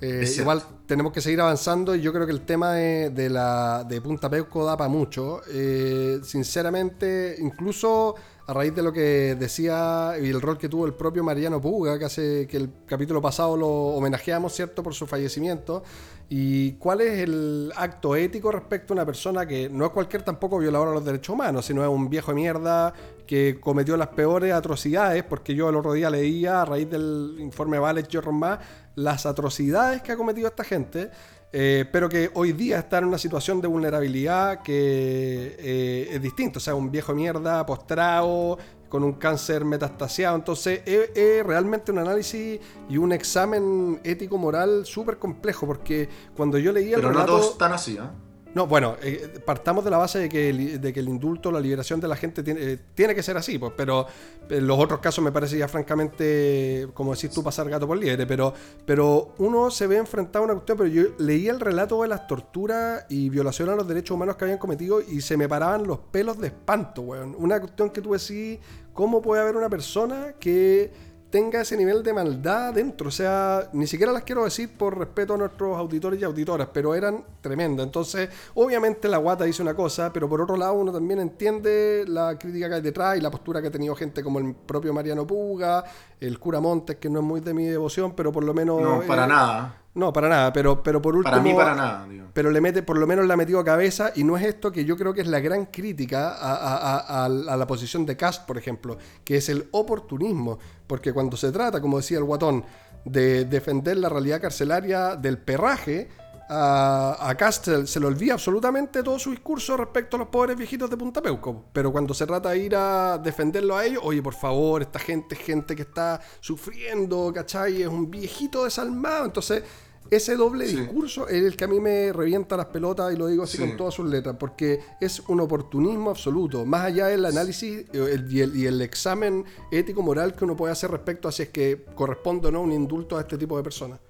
Eh, igual tenemos que seguir avanzando y yo creo que el tema de, de la, de Punta Peuco da para mucho. Eh, sinceramente, incluso a raíz de lo que decía y el rol que tuvo el propio Mariano Puga, que hace que el capítulo pasado lo homenajeamos, ¿cierto?, por su fallecimiento. ¿Y cuál es el acto ético respecto a una persona que no es cualquier tampoco violador de los derechos humanos, sino es un viejo de mierda que cometió las peores atrocidades? Porque yo el otro día leía, a raíz del informe Vales Jorron más, las atrocidades que ha cometido esta gente. eh, pero que hoy día está en una situación de vulnerabilidad que eh, es distinto. O sea, un viejo mierda postrado, con un cáncer metastasiado. Entonces, es, es realmente un análisis y un examen ético-moral súper complejo, porque cuando yo leía el Pero no todos están así, ¿eh? No, bueno, eh, partamos de la base de que, el, de que el indulto, la liberación de la gente tiene, eh, tiene que ser así, pues, pero en los otros casos me parece ya francamente, como decís tú, pasar gato por liebre, pero, pero uno se ve enfrentado a una cuestión, pero yo leía el relato de las torturas y violaciones a los derechos humanos que habían cometido y se me paraban los pelos de espanto, weón. Una cuestión que tú decís, ¿cómo puede haber una persona que tenga ese nivel de maldad dentro. O sea, ni siquiera las quiero decir por respeto a nuestros auditores y auditoras, pero eran tremendas. Entonces, obviamente la guata dice una cosa, pero por otro lado uno también entiende la crítica que hay detrás y la postura que ha tenido gente como el propio Mariano Puga, el cura Montes, que no es muy de mi devoción, pero por lo menos... No, para eh, nada. No, para nada, pero, pero por último... Para mí, para nada, digo. Pero le mete, por lo menos le ha metido cabeza y no es esto que yo creo que es la gran crítica a, a- a- a- a la posición de Cast, por ejemplo, que es el oportunismo. Porque cuando se trata, como decía el guatón, de defender la realidad carcelaria del perraje, a, a Cast se, le olvida absolutamente todo su discurso respecto a los pobres viejitos de Punta Peuco. Pero cuando se trata de ir a defenderlo a ellos, oye, por favor, esta gente es gente que está sufriendo, ¿cachai? Es un viejito desalmado. Entonces, Ese doble Sí. discurso es el que a mí me revienta las pelotas y lo digo así Sí. con todas sus letras, porque es un oportunismo absoluto, más allá del análisis eh, el- y, el, y el examen ético-moral que uno puede hacer respecto a si es que corresponde o no un indulto a este tipo de personas.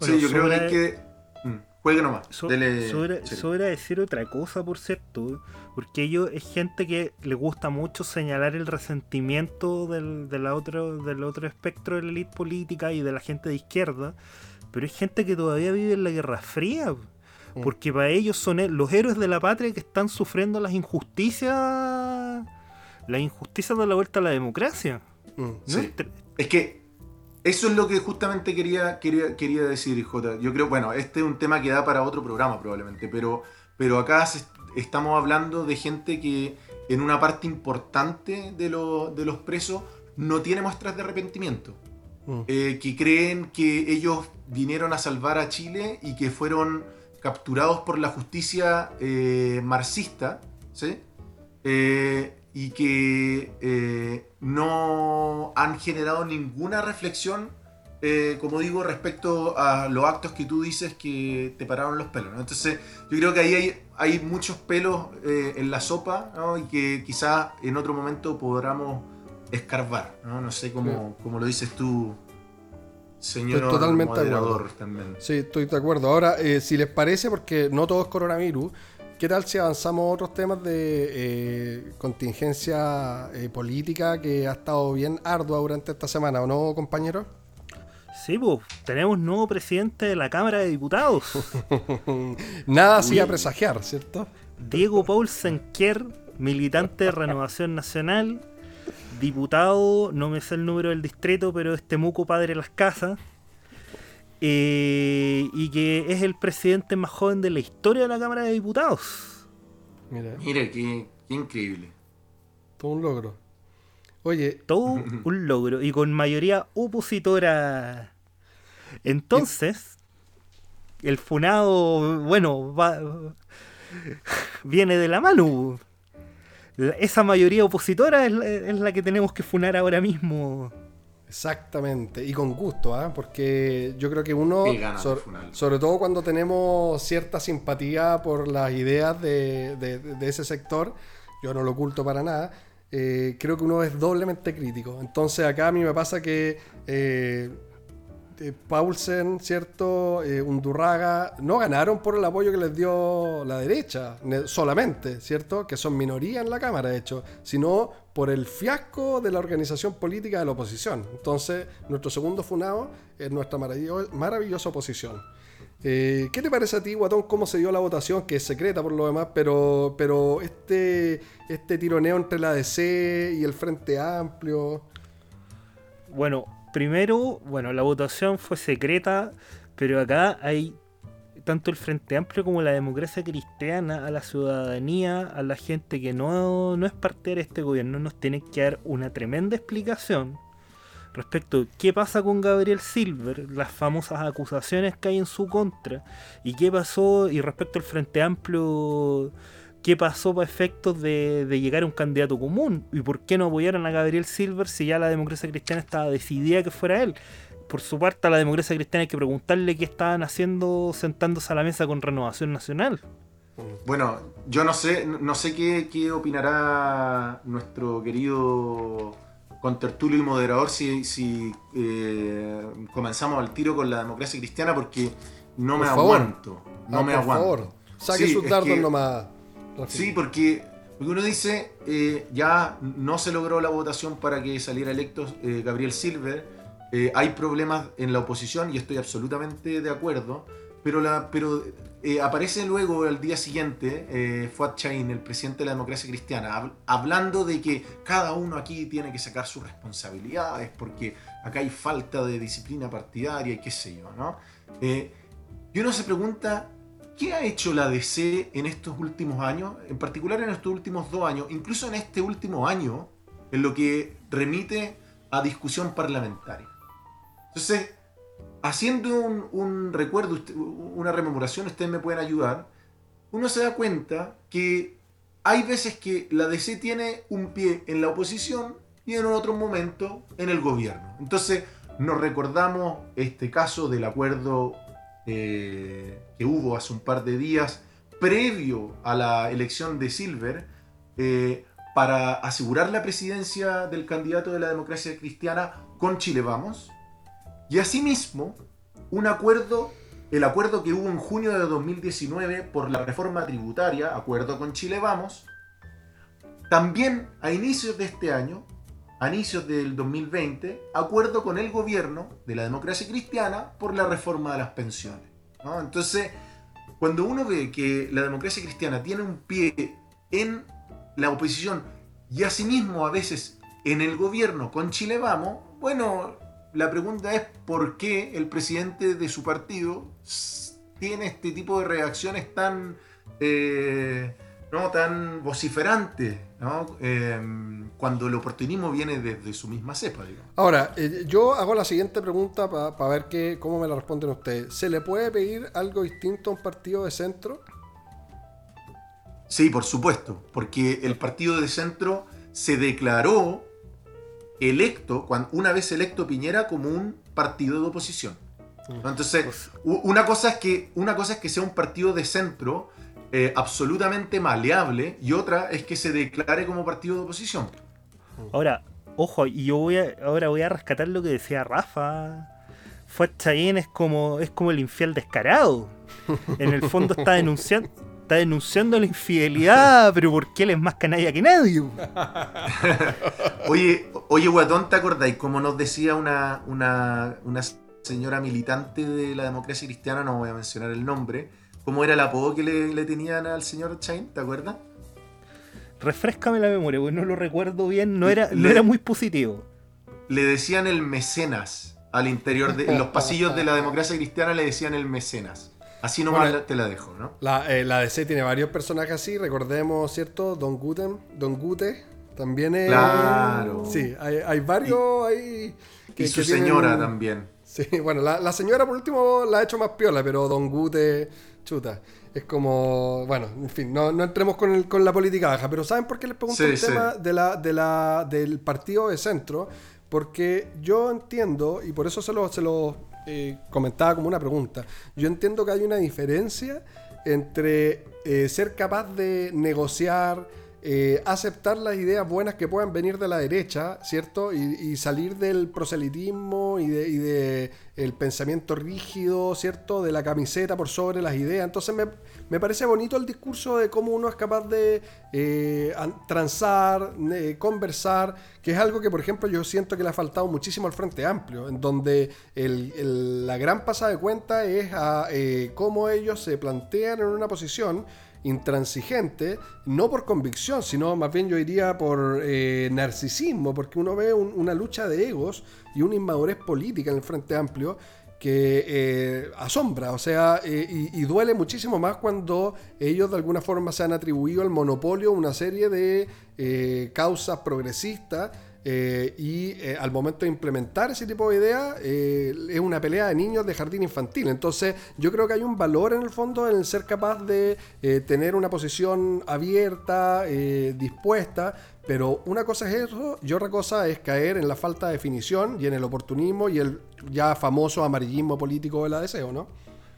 Bueno, sí, yo creo que hay que. Mm, juegue nomás. So- Dele, decir otra cosa, por cierto, porque ellos es gente que le gusta mucho señalar el resentimiento del, de la otro, del otro espectro de la élite política y de la gente de izquierda, pero es gente que todavía vive en la Guerra Fría, Mm. porque para ellos son he- los héroes de la patria que están sufriendo las injusticias, las injusticias de la vuelta a la democracia. Mm. ¿no? Sí. Entre- Es que eso es lo que justamente quería, quería, quería decir, Jota. Yo creo, bueno, este es un tema que da para otro programa probablemente, pero, pero acá se- estamos hablando de gente que en una parte importante de, lo- de los presos no tiene muestras de arrepentimiento. Mm. eh, que creen que ellos vinieron a salvar a Chile y que fueron capturados por la justicia eh, marxista, ¿sí? Eh, y que eh, no han generado ninguna reflexión, eh, como digo, respecto a los actos que tú dices que te pararon los pelos. ¿no? Entonces, yo creo que ahí hay, hay muchos pelos eh, en la sopa ¿no? y que quizás en otro momento podamos escarbar. No, no sé cómo, cómo lo dices tú, señor Estoy totalmente de moderador acuerdo. también. Sí, estoy de acuerdo. Ahora, si les parece, porque no todo es coronavirus, ¿qué tal si avanzamos a otros temas de eh, contingencia eh, política que ha estado bien ardua durante esta semana, ¿o no, compañeros? Sí, pues, tenemos nuevo presidente de la Cámara de Diputados. Nada así a presagiar, ¿cierto? Diego Paulsen Kier, militante de Renovación Nacional, diputado, no me sé el número del distrito, pero es Temuco Padre de las Casas, eh, y que es el presidente más joven de la historia de la Cámara de Diputados. Mira, Mira, qué, qué increíble. todo un logro. Oye, Todo un logro, y con mayoría opositora. Entonces, el funado, bueno, va, viene de la mano. Esa mayoría opositora es la, es la que tenemos que funar ahora mismo. Exactamente, y con gusto, ¿ah? porque yo creo que uno, sobre, todo cuando tenemos cierta simpatía por las ideas de, de- de ese sector, yo no lo oculto para nada, eh, creo que uno es doblemente crítico. Entonces acá a mí me pasa que eh, eh, Paulsen, ¿cierto? Eh, Undurraga, no ganaron por el apoyo que les dio la derecha, solamente, ¿cierto? Que son minoría en la Cámara, de hecho, sino por el fiasco de la organización política de la oposición. Entonces, nuestro segundo funado es nuestra maravillo- maravillosa oposición. Eh, ¿Qué te parece a ti, Guatón, cómo se dio la votación, que es secreta por lo demás, pero, pero este, este tironeo entre la DC y el Frente Amplio? Bueno, primero, bueno, la votación fue secreta, pero acá hay tanto el Frente Amplio como la democracia cristiana, a la ciudadanía, a la gente que no, no es parte de este gobierno, nos tienen que dar una tremenda explicación respecto a qué pasa con Gabriel Silver, las famosas acusaciones que hay en su contra, y qué pasó, y respecto al Frente Amplio, qué pasó para efectos de, de llegar a un candidato común, y por qué no apoyaron a Gabriel Silver si ya la democracia cristiana estaba decidida que fuera él. Por su parte, a la democracia cristiana hay que preguntarle qué estaban haciendo sentándose a la mesa con Renovación Nacional. Bueno, yo no sé, no sé qué, qué opinará nuestro querido contertulio y moderador si, si eh, comenzamos al tiro con la democracia cristiana porque no me favor. aguanto. No Ah, me por aguanto. favor, saque Sí, sus dardos que- nomás. Sí, porque, porque uno dice, eh, ya no se logró la votación para que saliera electo eh, Gabriel Silver, eh, hay problemas en la oposición y estoy absolutamente de acuerdo, pero, eh, aparece luego al día siguiente eh, Fuad Chain, el presidente de la democracia cristiana, hab- hablando de que cada uno aquí tiene que sacar sus responsabilidades porque acá hay falta de disciplina partidaria y qué sé yo, ¿no? Eh, y uno se pregunta, ¿Qué ha hecho la DC en estos últimos años? En particular en estos últimos dos años, incluso en este último año, en lo que remite a discusión parlamentaria. Entonces, haciendo un, un recuerdo, una rememoración, ustedes me pueden ayudar, uno se da cuenta que hay veces que la DC tiene un pie en la oposición y en otro momento en el gobierno. Entonces, nos recordamos este caso del acuerdo eh, que hubo hace un par de días previo a la elección de Silver eh, para asegurar la presidencia del candidato de la democracia cristiana con Chile Vamos. Y asimismo, un acuerdo, el acuerdo que hubo en junio de 2019 por la reforma tributaria, acuerdo con Chile Vamos, también a inicios de este año, a inicios del 2020, acuerdo con el gobierno de la democracia cristiana por la reforma de las pensiones. Entonces, cuando uno ve que la democracia cristiana tiene un pie en la oposición y asimismo a veces en el gobierno con Chile Vamos, bueno, la pregunta es por qué el presidente de su partido tiene este tipo de reacciones tan, eh, ¿no? tan vociferantes ¿no? Eh, cuando el oportunismo viene desde su misma cepa. Digamos. Ahora, eh, yo hago la siguiente pregunta para ver que, cómo me la responden ustedes. ¿Se le puede pedir algo distinto a un partido de centro? Sí, por supuesto, porque el partido de centro se declaró electo, cuando, una vez electo Piñera, como un partido de oposición. ¿no? Entonces, una cosa, es que, una cosa es que sea un partido de centro eh, absolutamente maleable y otra es que se declare como partido de oposición. Ahora, ojo, y yo voy a, ahora voy a rescatar lo que decía Rafa. Fue Chayén es como, es como el infiel descarado. En el fondo está denunciando, está denunciando la infidelidad, pero porque él es más canalla que nadie. oye, oye, guatón, ¿te acordáis cómo nos decía una, una, una señora militante de la democracia cristiana, no voy a mencionar el nombre, cómo era el apodo que le, le tenían al señor Chain, ¿te acuerdas? Refrescame la memoria, porque no lo recuerdo bien, no era, le, no era muy positivo. Le decían el mecenas al interior de en los pasillos de la democracia cristiana le decían el mecenas. Así nomás bueno, te la dejo, ¿no? La, eh, la, DC tiene varios personajes así, recordemos, ¿cierto? Don Guten, Don Gute, también es... Claro. Sí, hay, hay varios y, ahí... Que, y su que señora tienen... también. Sí, bueno, la, la, señora por último la ha hecho más piola, pero Don Gute, chuta, es como, bueno, en fin, no, no entremos con, el, con la política baja, pero ¿saben por qué les pregunto sí, el sí. tema de la, de la, del partido de centro? Porque yo entiendo, y por eso se lo, se lo eh, comentaba como una pregunta, yo entiendo que hay una diferencia entre eh, ser capaz de negociar, eh, aceptar las ideas buenas que puedan venir de la derecha, ¿cierto? Y, salir del proselitismo y de, el pensamiento rígido, ¿cierto? De la camiseta por sobre las ideas. Entonces me, me parece bonito el discurso de cómo uno es capaz de eh, transar, conversar, que es algo que, por ejemplo, yo siento que le ha faltado muchísimo al Frente Amplio, en donde la gran pasada de cuenta es a eh, cómo ellos se plantean en una posición intransigente, no por convicción, sino más bien yo diría por eh, narcisismo, porque uno ve un, una lucha de egos y una inmadurez política en el Frente Amplio que eh, asombra, o sea, eh, y, duele muchísimo más cuando ellos de alguna forma se han atribuido al monopolio una serie de eh, causas progresistas eh, y al momento de implementar ese tipo de ideas es una pelea de niños de jardín infantil. Entonces yo creo que hay un valor en el fondo en ser capaz de tener una posición abierta, dispuesta, pero una cosa es eso y otra cosa es caer en la falta de definición y en el oportunismo y el ya famoso amarillismo político de la deseo, ¿no?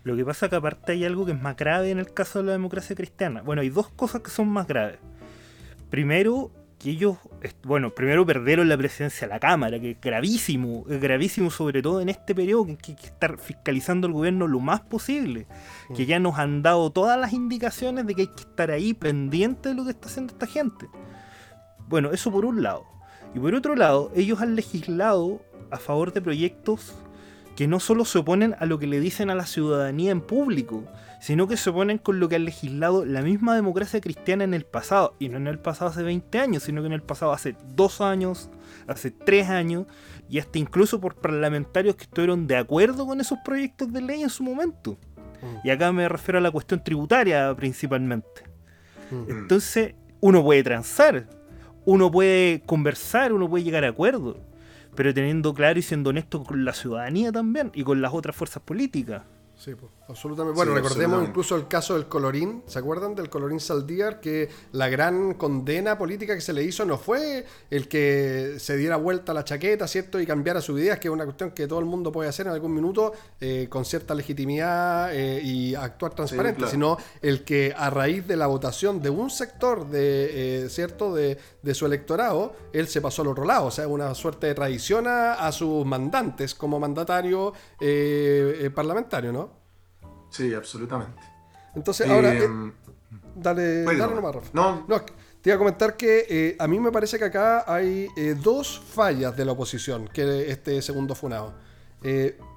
Lo que pasa es que aparte hay algo que es más grave en el caso de la democracia cristiana. Bueno, hay dos cosas que son más graves. Primero, que ellos, bueno, primero perdieron la presidencia de la Cámara, que es gravísimo, es gravísimo sobre todo en este periodo, que hay que estar fiscalizando el gobierno lo más posible, mm. que ya nos han dado todas las indicaciones de que hay que estar ahí pendiente de lo que está haciendo esta gente. Bueno, eso por un lado. Y por otro lado, ellos han legislado a favor de proyectos que no solo se oponen a lo que le dicen a la ciudadanía en público, sino que se oponen con lo que ha legislado la misma democracia cristiana en el pasado, y no en el pasado hace 20 años, sino que en el pasado hace dos años, hace tres años, y hasta incluso por parlamentarios que estuvieron de acuerdo con esos proyectos de ley en su momento. Mm. Y acá me refiero a la cuestión tributaria principalmente. Mm. Entonces, uno puede transar, uno puede conversar, uno puede llegar a acuerdos, pero teniendo claro y siendo honesto con la ciudadanía también y con las otras fuerzas políticas. Sí, pues. Absolutamente. Bueno, Sí, recordemos absolutamente. incluso el caso del colorín. ¿Se acuerdan del colorín Saldívar? Que la gran condena política que se le hizo no fue el que se diera vuelta la chaqueta, ¿cierto? Y cambiara sus ideas, que es una cuestión que todo el mundo puede hacer en algún minuto eh, con cierta legitimidad eh, y actuar transparente, claro. sino el que a raíz de la votación de un sector de, eh, ¿cierto? De, de su electorado, él se pasó al otro lado. O sea, una suerte de traición a, a sus mandantes como mandatario parlamentario, ¿no? Sí, absolutamente. Entonces, ahora, eh, Em, dale, dale nomás. Rafa. No, No, te iba a comentar que eh, a mí me parece que acá hay eh, dos fallas de la oposición, que este segundo funado.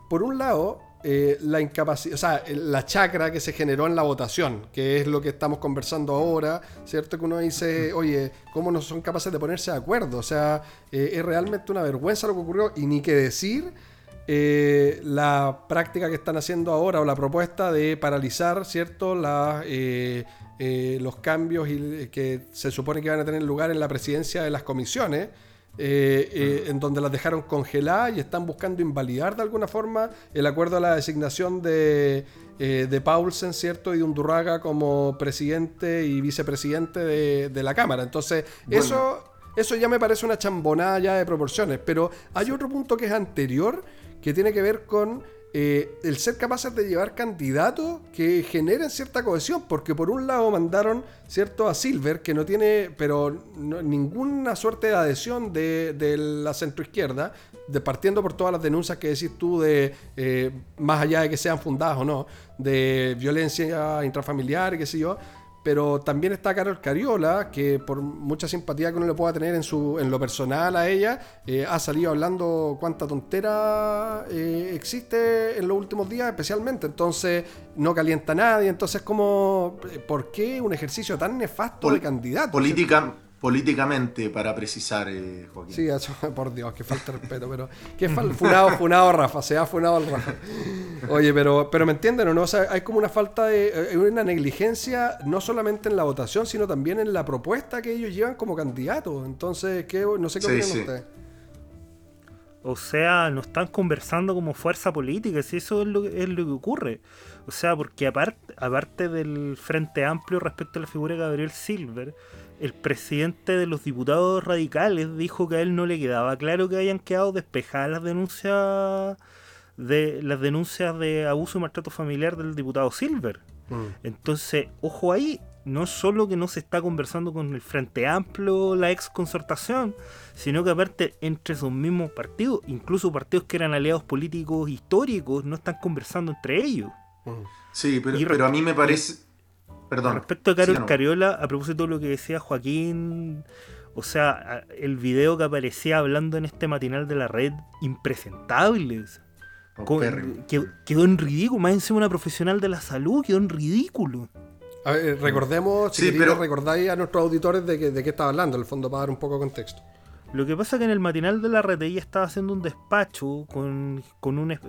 Por un lado, eh, la incapacidad, o sea, la chacra que se generó en la votación, que es lo que estamos conversando ahora, ¿cierto? Que uno dice, oye, ¿cómo no son capaces de ponerse de acuerdo? O sea, eh, es realmente una vergüenza lo que ocurrió y ni qué decir eh, la práctica que están haciendo ahora o la propuesta de paralizar, ¿cierto? La, eh, eh, los cambios y- que se supone que van a tener lugar en la presidencia de las comisiones, eh, eh, en donde las dejaron congeladas y están buscando invalidar de alguna forma el acuerdo a la designación de, eh, de Paulsen, ¿cierto? Y de Undurraga como presidente y vicepresidente de, de la Cámara. Entonces, Bueno. eso... Eso ya me parece una chambonada ya de proporciones, pero hay otro punto que es anterior que tiene que ver con eh, el ser capaces de llevar candidatos que generen cierta cohesión, porque por un lado mandaron cierto a Silver, que no tiene, pero ninguna suerte de adhesión de, de la centroizquierda, de, partiendo por todas las denuncias que decís tú de, eh, más allá de que sean fundadas o no, de violencia intrafamiliar qué sé yo, pero también está Carol Cariola, que por mucha simpatía que uno le pueda tener en su en lo personal a ella, eh, ha salido hablando cuánta tontera eh, existe en los últimos días, especialmente. Entonces, no calienta a nadie. Entonces, como, ¿por qué un ejercicio tan nefasto Pol- de candidato? política, políticamente, para precisar, eh, Joaquín. Sí, eso, por Dios, que falta de respeto, pero que fal- funado, funado Rafa, se ha funado al Rafa. Oye, pero, pero me entienden o no, o sea, hay como una falta de, eh, una negligencia no solamente en la votación, sino también en la propuesta que ellos llevan como candidatos. Entonces, ¿qué? no sé qué Sí, opinan sí. ustedes. O sea, no están conversando como fuerza política, si eso es lo, que- es lo que ocurre. O sea, porque aparte, aparte del Frente Amplio respecto a la figura de Gabriel Silver, el presidente de los diputados radicales dijo que a él no le quedaba claro que hayan quedado despejadas las denuncias de las denuncias de abuso y maltrato familiar del diputado Silver. Mm. Entonces, ojo ahí, no solo que no se está conversando con el Frente Amplio, la ex concertación, sino que aparte entre esos mismos partidos, incluso partidos que eran aliados políticos históricos, no están conversando entre ellos. Mm. Sí, pero, Y pero a mí me parece... Perdón. Respecto a Carol síganos. Cariola, a propósito de lo que decía Joaquín, o sea, el video que aparecía hablando en este matinal de la red, impresentable. o sea, con- Paupérrimo. quedó, quedó en ridículo, más encima una profesional de la salud, quedó en ridículo. A ver, eh, recordemos, Sí, chiquillos, pero- recordáis a nuestros auditores de, que, de qué estaba hablando, en el fondo, para dar un poco de contexto. Lo que pasa es que en el matinal de la red ella estaba haciendo un despacho con, con un...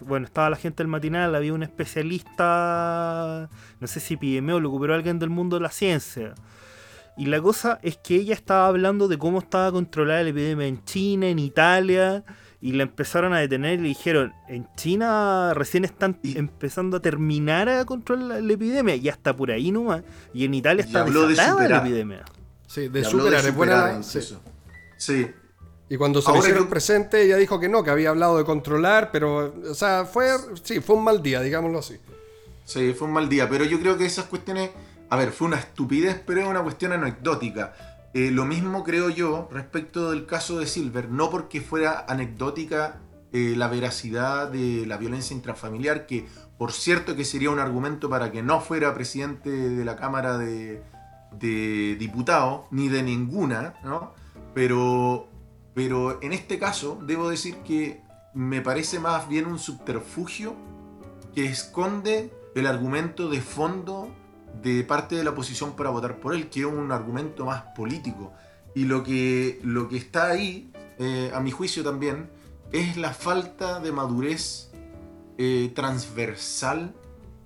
Bueno, estaba la gente del matinal, había un especialista, no sé si epidemiólogo, pero alguien del mundo de la ciencia. Y la cosa es que ella estaba hablando de cómo estaba controlada la epidemia en China, en Italia, y la empezaron a detener y le dijeron, en China recién están Y- empezando a terminar a controlar la, la epidemia, y hasta por ahí nomás. Y en Italia está habló de desatada la superar. epidemia. Sí, de Y habló superar, es buena superar la- sí. Y cuando se Ahora le hicieron presente, ella dijo que no, que había hablado de controlar, pero, o sea, fue, sí, fue un mal día, digámoslo así. Sí, fue un mal día, pero yo creo que esas cuestiones, a ver, fue una estupidez, pero es una cuestión anecdótica. Eh, lo mismo creo yo respecto del caso de Silver, no porque fuera anecdótica eh, la veracidad de la violencia intrafamiliar, que por cierto que sería un argumento para que no fuera presidente de la Cámara de, de Diputados, ni de ninguna, ¿no? Pero, pero en este caso debo decir que me parece más bien un subterfugio que esconde el argumento de fondo de parte de la oposición para votar por él, que es un argumento más político. Y lo que, lo que está ahí, eh, a mi juicio también, es la falta de madurez eh, transversal,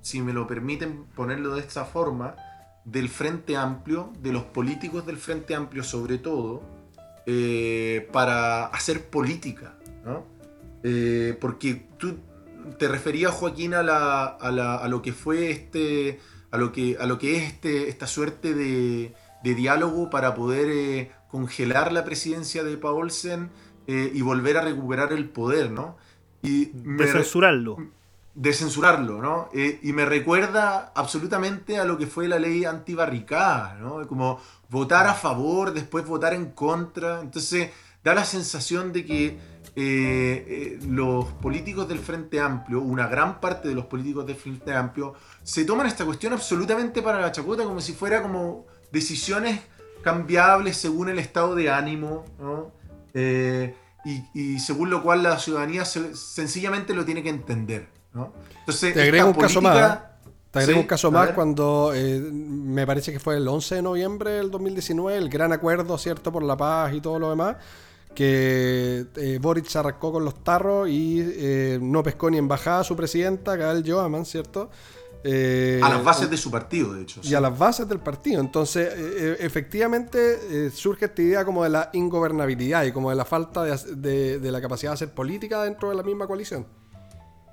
si me lo permiten ponerlo de esta forma, del Frente Amplio, de los políticos del Frente Amplio sobre todo, eh, para hacer política. ¿no? Eh, porque tú, te referías, Joaquín, a, la, a, lo que fue este. a lo que, a lo que es este, esta suerte de, diálogo para poder eh, congelar la presidencia de Paulsen y volver a recuperar el poder, ¿no? Y me De censurarlo. De censurarlo, ¿no? Eh, y me recuerda absolutamente a lo que fue la ley antibarricada, ¿no? Como votar a favor, después votar en contra. Entonces, da la sensación de que eh, eh, los políticos del Frente Amplio, una gran parte de los políticos del Frente Amplio, se toman esta cuestión absolutamente para la chacota, como si fuera como decisiones cambiables según el estado de ánimo, ¿no? Y, según lo cual la ciudadanía se- sencillamente lo tiene que entender, ¿no? Entonces, Te agrego un caso más. Te agrego Sí, un caso más ver. cuando eh, me parece que fue el 11 de noviembre del 2019, el gran acuerdo, ¿cierto?, por la paz y todo lo demás, que eh, Boric se arrancó con los tarros y eh, no pescó ni embajada a su presidenta, Gael Johaman, ¿cierto? Eh, A las bases de su partido, de hecho. y a las bases del partido. Entonces, eh, eh, efectivamente, eh, surge esta idea como de la ingobernabilidad y como de la falta de, de- de la capacidad de hacer política dentro de la misma coalición.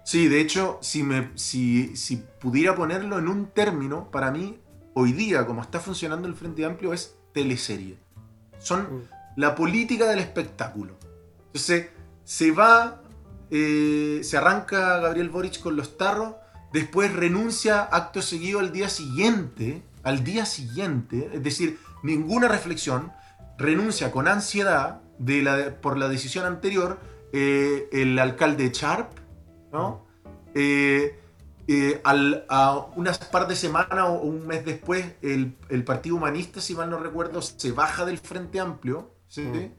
Sí, de hecho, si, me, si, si pudiera ponerlo en un término, para mí, hoy día, como está funcionando el Frente Amplio, es teleserie. Son la política del espectáculo. Entonces, se va, eh, se arranca Gabriel Boric con los tarros, después renuncia acto seguido al día siguiente, al día siguiente, es decir, ninguna reflexión, renuncia con ansiedad de la, por la decisión anterior eh, el alcalde Sharp, ¿no? Eh, eh, al- a unas par de semanas o un mes después, el, el Partido Humanista, si mal no recuerdo, se baja del Frente Amplio. ¿sí? Mm.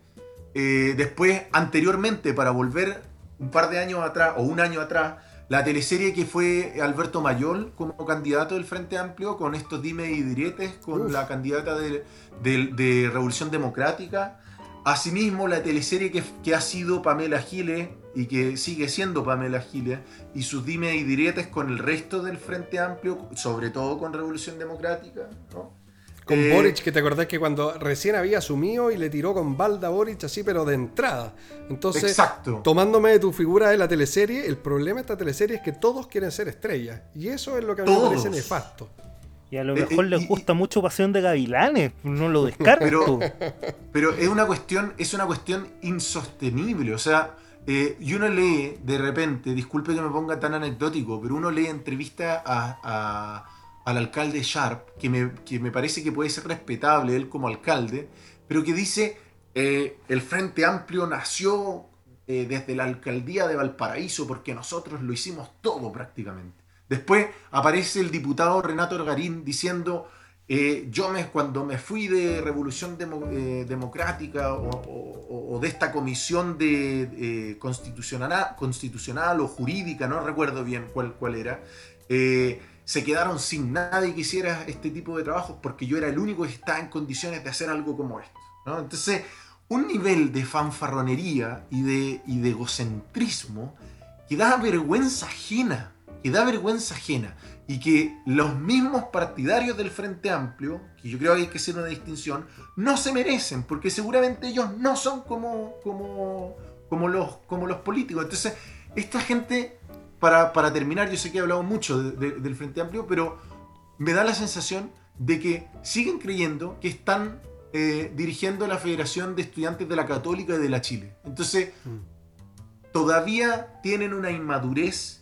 Eh, después, anteriormente, para volver un par de años atrás o un año atrás, la teleserie que fue Alberto Mayol como candidato del Frente Amplio, con estos dime y diretes, con Uf. la candidata de, de- de Revolución Democrática. Asimismo, la teleserie que, que ha sido Pamela Giles y que sigue siendo Pamela Giles y sus dime y diretes con el resto del Frente Amplio, sobre todo con Revolución Democrática. ¿no? Con Eh, Boric, que te acordás que cuando recién había asumido y le tiró con balda a Boric así, pero de entrada. Entonces, Exacto. tomándome de tu figura de la teleserie, el problema de esta teleserie es que todos quieren ser estrellas. Y eso es lo que a mí me parece nefasto. Y a lo Eh, mejor eh, les y- gusta mucho Pasión de Gavilanes. No lo descarto. Pero- Pero es una cuestión, es una cuestión insostenible. O sea, eh, y uno lee de repente, disculpe que me ponga tan anecdótico, pero uno lee entrevista a, al alcalde Sharp, que me, que me parece que puede ser respetable él como alcalde, pero que dice, eh, el Frente Amplio nació eh, desde la alcaldía de Valparaíso porque nosotros lo hicimos todo prácticamente. Después aparece el diputado Renato Ergarín diciendo, eh, yo me, cuando me fui de Revolución Demo- eh, Democrática o, o- o de esta comisión de, eh, constitucional, constitucional o jurídica, no recuerdo bien cuál, cuál era, eh, se quedaron sin nadie que hiciera este tipo de trabajos porque yo era el único que estaba en condiciones de hacer algo como esto. ¿no? Entonces, un nivel de fanfarronería y de, y de egocentrismo que da vergüenza ajena, que da vergüenza ajena y que los mismos partidarios del Frente Amplio, que yo creo que hay que hacer una distinción, no se merecen, porque seguramente ellos no son como, como, como, los, como los políticos. Entonces, esta gente, para, para terminar, yo sé que he hablado mucho de- de- del Frente Amplio, pero me da la sensación de que siguen creyendo que están eh, dirigiendo la Federación de Estudiantes de la Católica y de la Chile. Entonces, todavía tienen una inmadurez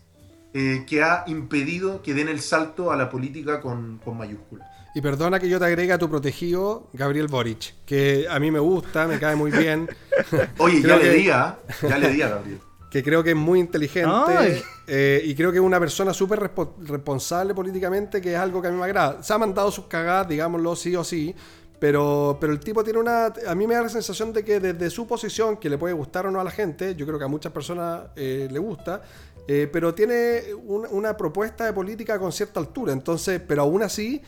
eh, que ha impedido que den el salto a la política con, con mayúsculas. Y perdona que yo te agregue a tu protegido, Gabriel Boric, que a mí me gusta, me cae muy bien, Oye, ya que- le di, ¿ah? ya le di a Gabriel. que creo que es muy inteligente eh, y creo que es una persona súper respo- responsable políticamente, que es algo que a mí me agrada. Se ha mandado sus cagadas, digámoslo, sí o sí, pero, pero el tipo tiene una... A mí me da la sensación de que desde su posición, que le puede gustar o no a la gente, yo creo que a muchas personas eh, le gusta, eh, pero tiene un- una propuesta de política con cierta altura. Entonces, pero aún así,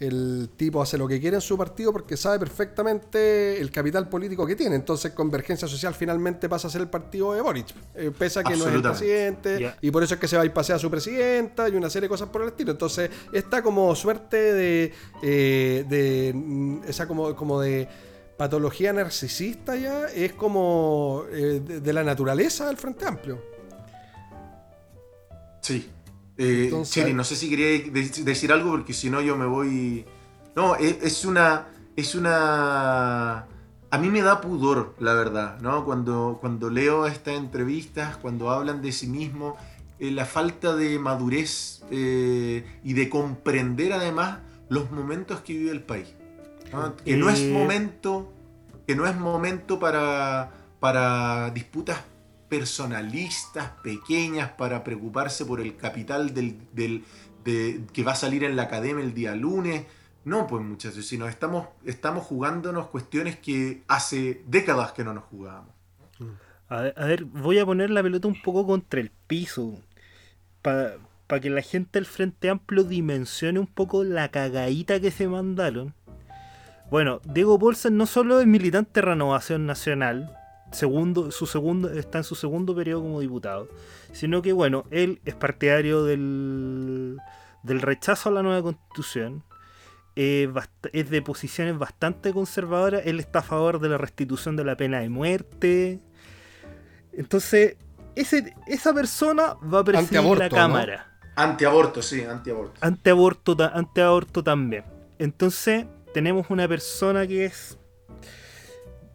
el tipo hace lo que quiere en su partido porque sabe perfectamente el capital político que tiene. Entonces, Convergencia Social finalmente pasa a ser el partido de Boric, eh, pese a que no es el presidente, y por eso es que se va a ir pasea a su presidenta y una serie de cosas por el estilo. Entonces, esta como suerte de, eh, de mm, esa como, como de patología narcisista ya es como eh, de, de la naturaleza del Frente Amplio. Sí. Eh, Entonces- no sé si quería de- decir algo porque si no yo me voy... No, es, es una... Es una... A mí me da pudor, la verdad, ¿no? Cuando, cuando leo estas entrevistas, cuando hablan de sí mismos, eh, la falta de madurez eh, y de comprender además los momentos que vive el país. ¿no? Que no es momento, que no es momento para, para disputas personalistas, pequeñas, para preocuparse por el capital del, del- de- que va a salir en la academia el día lunes. No, pues muchachos, sino estamos, estamos jugándonos cuestiones que hace décadas que no nos jugábamos. A ver, voy a poner la pelota un poco contra el piso. Para que la gente del Frente Amplio dimensione un poco la cagadita que se mandaron. Bueno, Diego Bolsen no solo es militante de Renovación Nacional, segundo, su segundo, está en su segundo periodo como diputado, sino que, bueno, él es partidario del, del rechazo a la nueva constitución, eh, es de posiciones bastante conservadoras, él está a favor de la restitución de la pena de muerte. Entonces, ese, esa persona va a presidir Antiaborto, la ¿no? Cámara. Antiaborto, sí, antiaborto. Antiaborto, antiaborto también. Entonces, tenemos una persona que es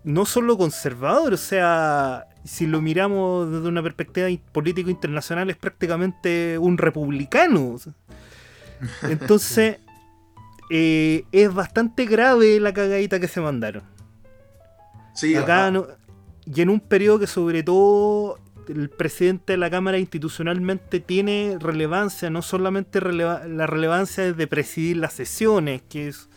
no solo conservador, o sea, si lo miramos desde una perspectiva político internacional, es prácticamente un republicano. Entonces, eh, es bastante grave la cagadita que se mandaron. Sí, Acá no- y en un periodo que sobre todo el presidente de la Cámara institucionalmente tiene relevancia, no solamente releva- la relevancia de presidir las sesiones, que es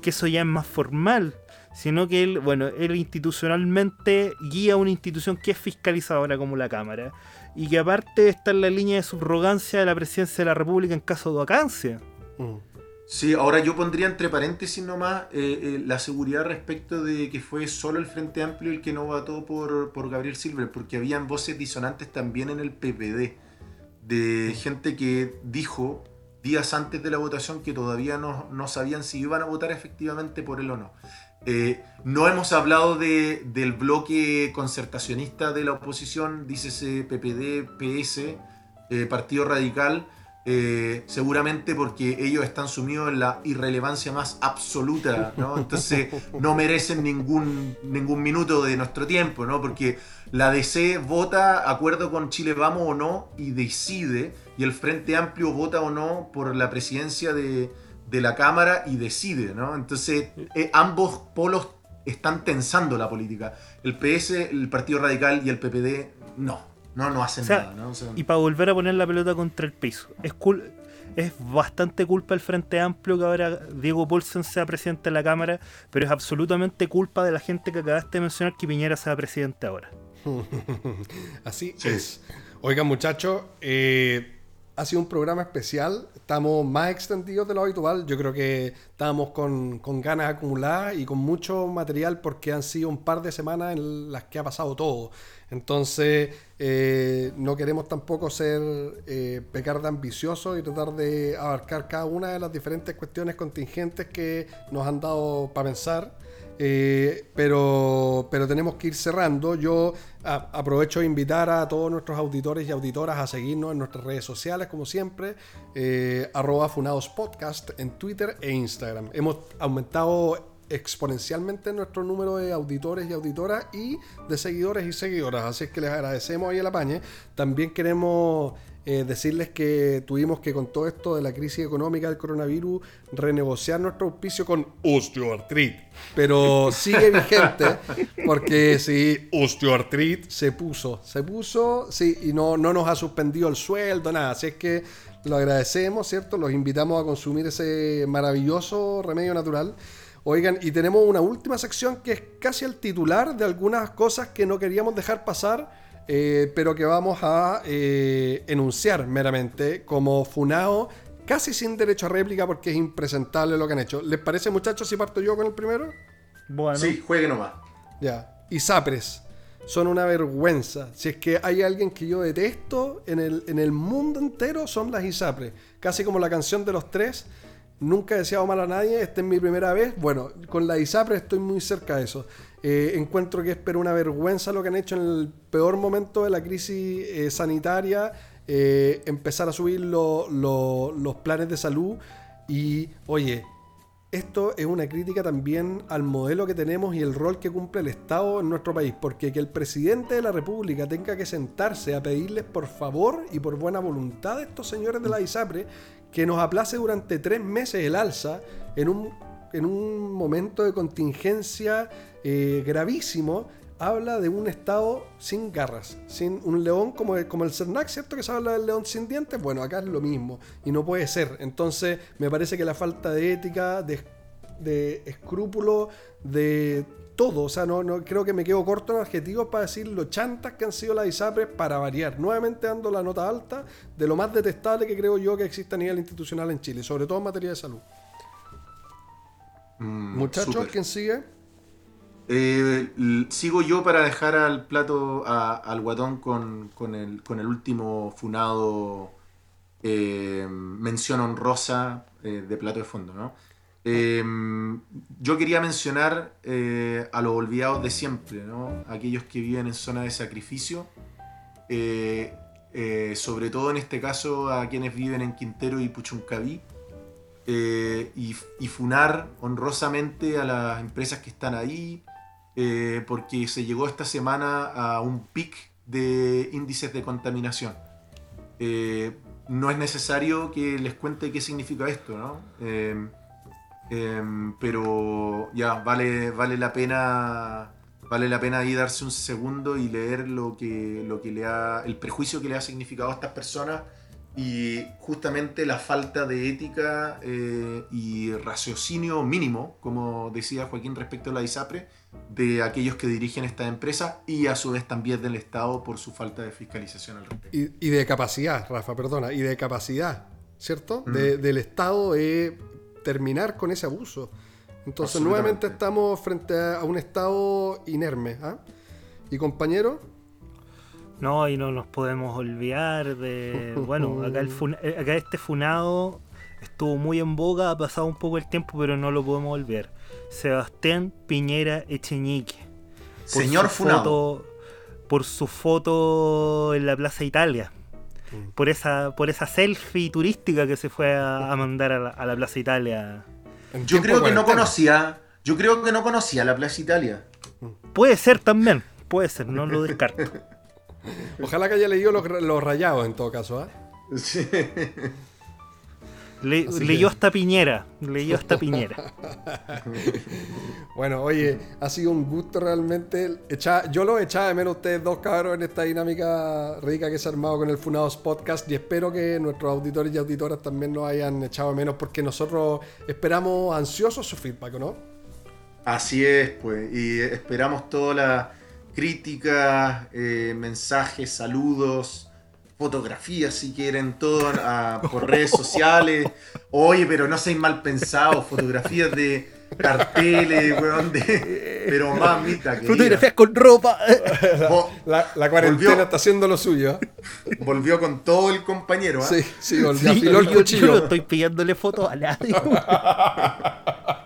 que eso ya es más formal, sino que él, bueno, él institucionalmente guía una institución que es fiscalizadora como la Cámara y que aparte está en la línea de subrogancia de la presidencia de la República en caso de vacancia. Mm. Sí, ahora yo pondría entre paréntesis nomás eh, eh, la seguridad respecto de que fue solo el Frente Amplio el que no votó por, por Gabriel Silver, porque habían voces disonantes también en el PPD, de gente que dijo días antes de la votación que todavía no, no sabían si iban a votar efectivamente por él o no. Eh, no hemos hablado de, del bloque concertacionista de la oposición, dícese PPD, PS, eh, Partido Radical, eh, seguramente porque ellos están sumidos en la irrelevancia más absoluta, ¿no? Entonces no merecen ningún, ningún minuto de nuestro tiempo, ¿no? Porque la DC vota acuerdo con Chile Vamos o no y decide, y el Frente Amplio vota o no por la presidencia de, de la Cámara y decide, ¿no? Entonces eh, ambos polos están tensando la política. El PS, el Partido Radical y el PPD, no. No, no hacen O sea, nada, ¿no? O sea, Y para volver a poner la pelota contra el piso. Es, bastante culpa del Frente Amplio que ahora Diego Paulsen sea presidente de la Cámara, pero es absolutamente culpa de la gente que acabaste de mencionar que Piñera sea presidente ahora. Así Sí. es. Oigan, muchachos, eh, ha sido un programa especial. Estamos más extendidos de lo habitual. Yo creo que estamos con, con ganas acumuladas y con mucho material porque han sido un par de semanas en las que ha pasado todo. Entonces, eh, no queremos tampoco ser eh, pecar de ambiciosos y tratar de abarcar cada una de las diferentes cuestiones contingentes que nos han dado para pensar. Eh, pero, pero tenemos que ir cerrando. Yo aprovecho de invitar a todos nuestros auditores y auditoras a seguirnos en nuestras redes sociales, como siempre, eh, arroba Funados Podcast en Twitter e Instagram. Hemos aumentado exponencialmente nuestro número de auditores y auditoras y de seguidores y seguidoras, así que les agradecemos ahí el apañe. También queremos eh, decirles que tuvimos que con todo esto de la crisis económica del coronavirus renegociar nuestro auspicio con osteoartrit, pero sigue vigente porque sí, osteoartrit se puso, se puso, sí, y no, no nos ha suspendido el sueldo, nada, así es que lo agradecemos, ¿cierto? Los invitamos a consumir ese maravilloso remedio natural. Oigan, y tenemos una última sección que es casi el titular de algunas cosas que no queríamos dejar pasar, eh, pero que vamos a eh, enunciar meramente como funao, casi sin derecho a réplica porque es impresentable lo que han hecho. ¿Les parece, muchachos, si parto yo con el primero? Bueno, Sí, juegue nomás. Ya. Isapres. Son una vergüenza. Si es que hay alguien que yo detesto en el, en el mundo entero, son las Isapres. Casi como la canción de los tres. Nunca he deseado mal a nadie, esta es mi primera vez. Bueno, con la ISAPRE estoy muy cerca de eso. Eh, encuentro que es pero una vergüenza lo que han hecho en el peor momento de la crisis eh, sanitaria eh, empezar a subir lo- lo- los planes de salud. Y, oye, esto es una crítica también al modelo que tenemos y el rol que cumple el Estado en nuestro país, porque que el presidente de la República tenga que sentarse a pedirles por favor y por buena voluntad de estos señores de la ISAPRE que nos aplace durante tres meses el alza en un, en un momento de contingencia eh, gravísimo, habla de un Estado sin garras, sin un león como el, como el CERNAC, ¿cierto? Que se habla del león sin dientes. Bueno, acá es lo mismo y no puede ser. Entonces, me parece que la falta de ética, de, de escrúpulo, de todo, o sea, no, no creo que me quedo corto en adjetivos para decir lo chantas que han sido las ISAPRES para variar. Nuevamente dando la nota alta de lo más detestable que creo yo que existe a nivel institucional en Chile, sobre todo en materia de salud. Mm, Muchachos. ¿quién sigue? Eh, sigo yo para dejar al plato al guatón con, con el, con el último funado eh, mención honrosa eh, de plato de fondo, ¿no? Yo quería mencionar a los olvidados de siempre, ¿no? Aquellos que viven en zona de sacrificio, sobre todo en este caso a quienes viven en Quintero y Puchuncaví, y funar honrosamente a las empresas que están ahí, eh, porque se llegó esta semana a un pic de índices de contaminación. Eh, no es necesario que les cuente qué significa esto, ¿no? Eh, pero ya, vale, vale la pena. Vale la pena ahí darse un segundo y leer lo que, lo que le ha. el prejuicio que le ha significado a estas personas y justamente la falta de ética eh, y raciocinio mínimo, como decía Joaquín respecto a la ISAPRE, de aquellos que dirigen esta empresa y a su vez también del Estado por su falta de fiscalización al respecto. Y, y de capacidad, Rafa, perdona, y de capacidad, ¿cierto? Mm. De- del Estado de terminar con ese abuso. Entonces, nuevamente estamos frente a un Estado inerme. ¿ah? Y compañero, No, y no nos podemos olvidar de. Bueno, acá, el fun- eh, acá este funado estuvo muy en boga, ha pasado un poco el tiempo, pero no lo podemos olvidar. Sebastián Piñera Echeñique. por Señor su Funado. foto- por su foto en la Plaza Italia. Mm. Por esa, por esa selfie turística que se fue a, a mandar a la, a la Plaza Italia. Yo creo que no conocía, yo creo que no conocía la Plaza Italia. Puede ser también, puede ser, no lo descarto. Ojalá que haya leído los, los rayados en todo caso. ¿ah? Sí. Le- leyó que- hasta Piñera, leyó hasta Piñera. Bueno, oye, ha sido un gusto realmente. Echa- yo lo echaba de menos ustedes dos cabros en esta dinámica rica que se ha armado con el Funados Podcast y espero que nuestros auditores y auditoras también nos hayan echado de menos porque nosotros esperamos ansiosos su feedback, ¿no? Así es, pues, y esperamos todas las críticas, eh, mensajes, saludos, fotografías si quieren, todo a- por redes sociales. Oye, pero no sean mal pensados, fotografías de carteles, weón, de... Pero mamita, que Fotografías con ropa. La, la cuarentena Volvió. está haciendo lo suyo. ¿eh? volvió con todo el compañero, ¿ah? Sí, sí, volvió, Sí, yo- yo no cuchillo. estoy pillándole fotos a nadie.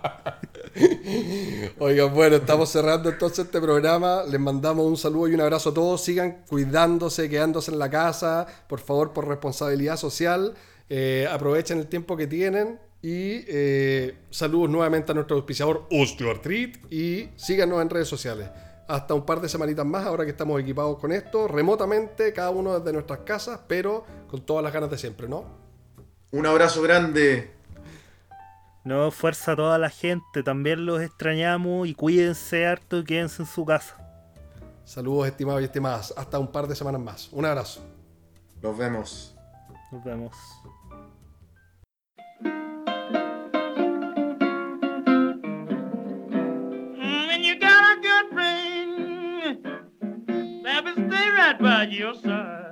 Oigan, bueno, estamos cerrando entonces este programa. Les mandamos un saludo y un abrazo a todos. Sigan cuidándose, quedándose en la casa, por favor, por responsabilidad social. Eh, aprovechen el tiempo que tienen. Y eh, saludos nuevamente a nuestro auspiciador Osteoartrit. Y síganos en redes sociales. Hasta un par de semanitas más, ahora que estamos equipados con esto, remotamente, cada uno desde nuestras casas, pero con todas las ganas de siempre, ¿no? Un abrazo grande. No, fuerza a toda la gente, también los extrañamos y cuídense harto y quédense en su casa. Saludos, estimados y estimadas. Hasta un par de semanas más. Un abrazo. Nos vemos. Nos vemos. By your side.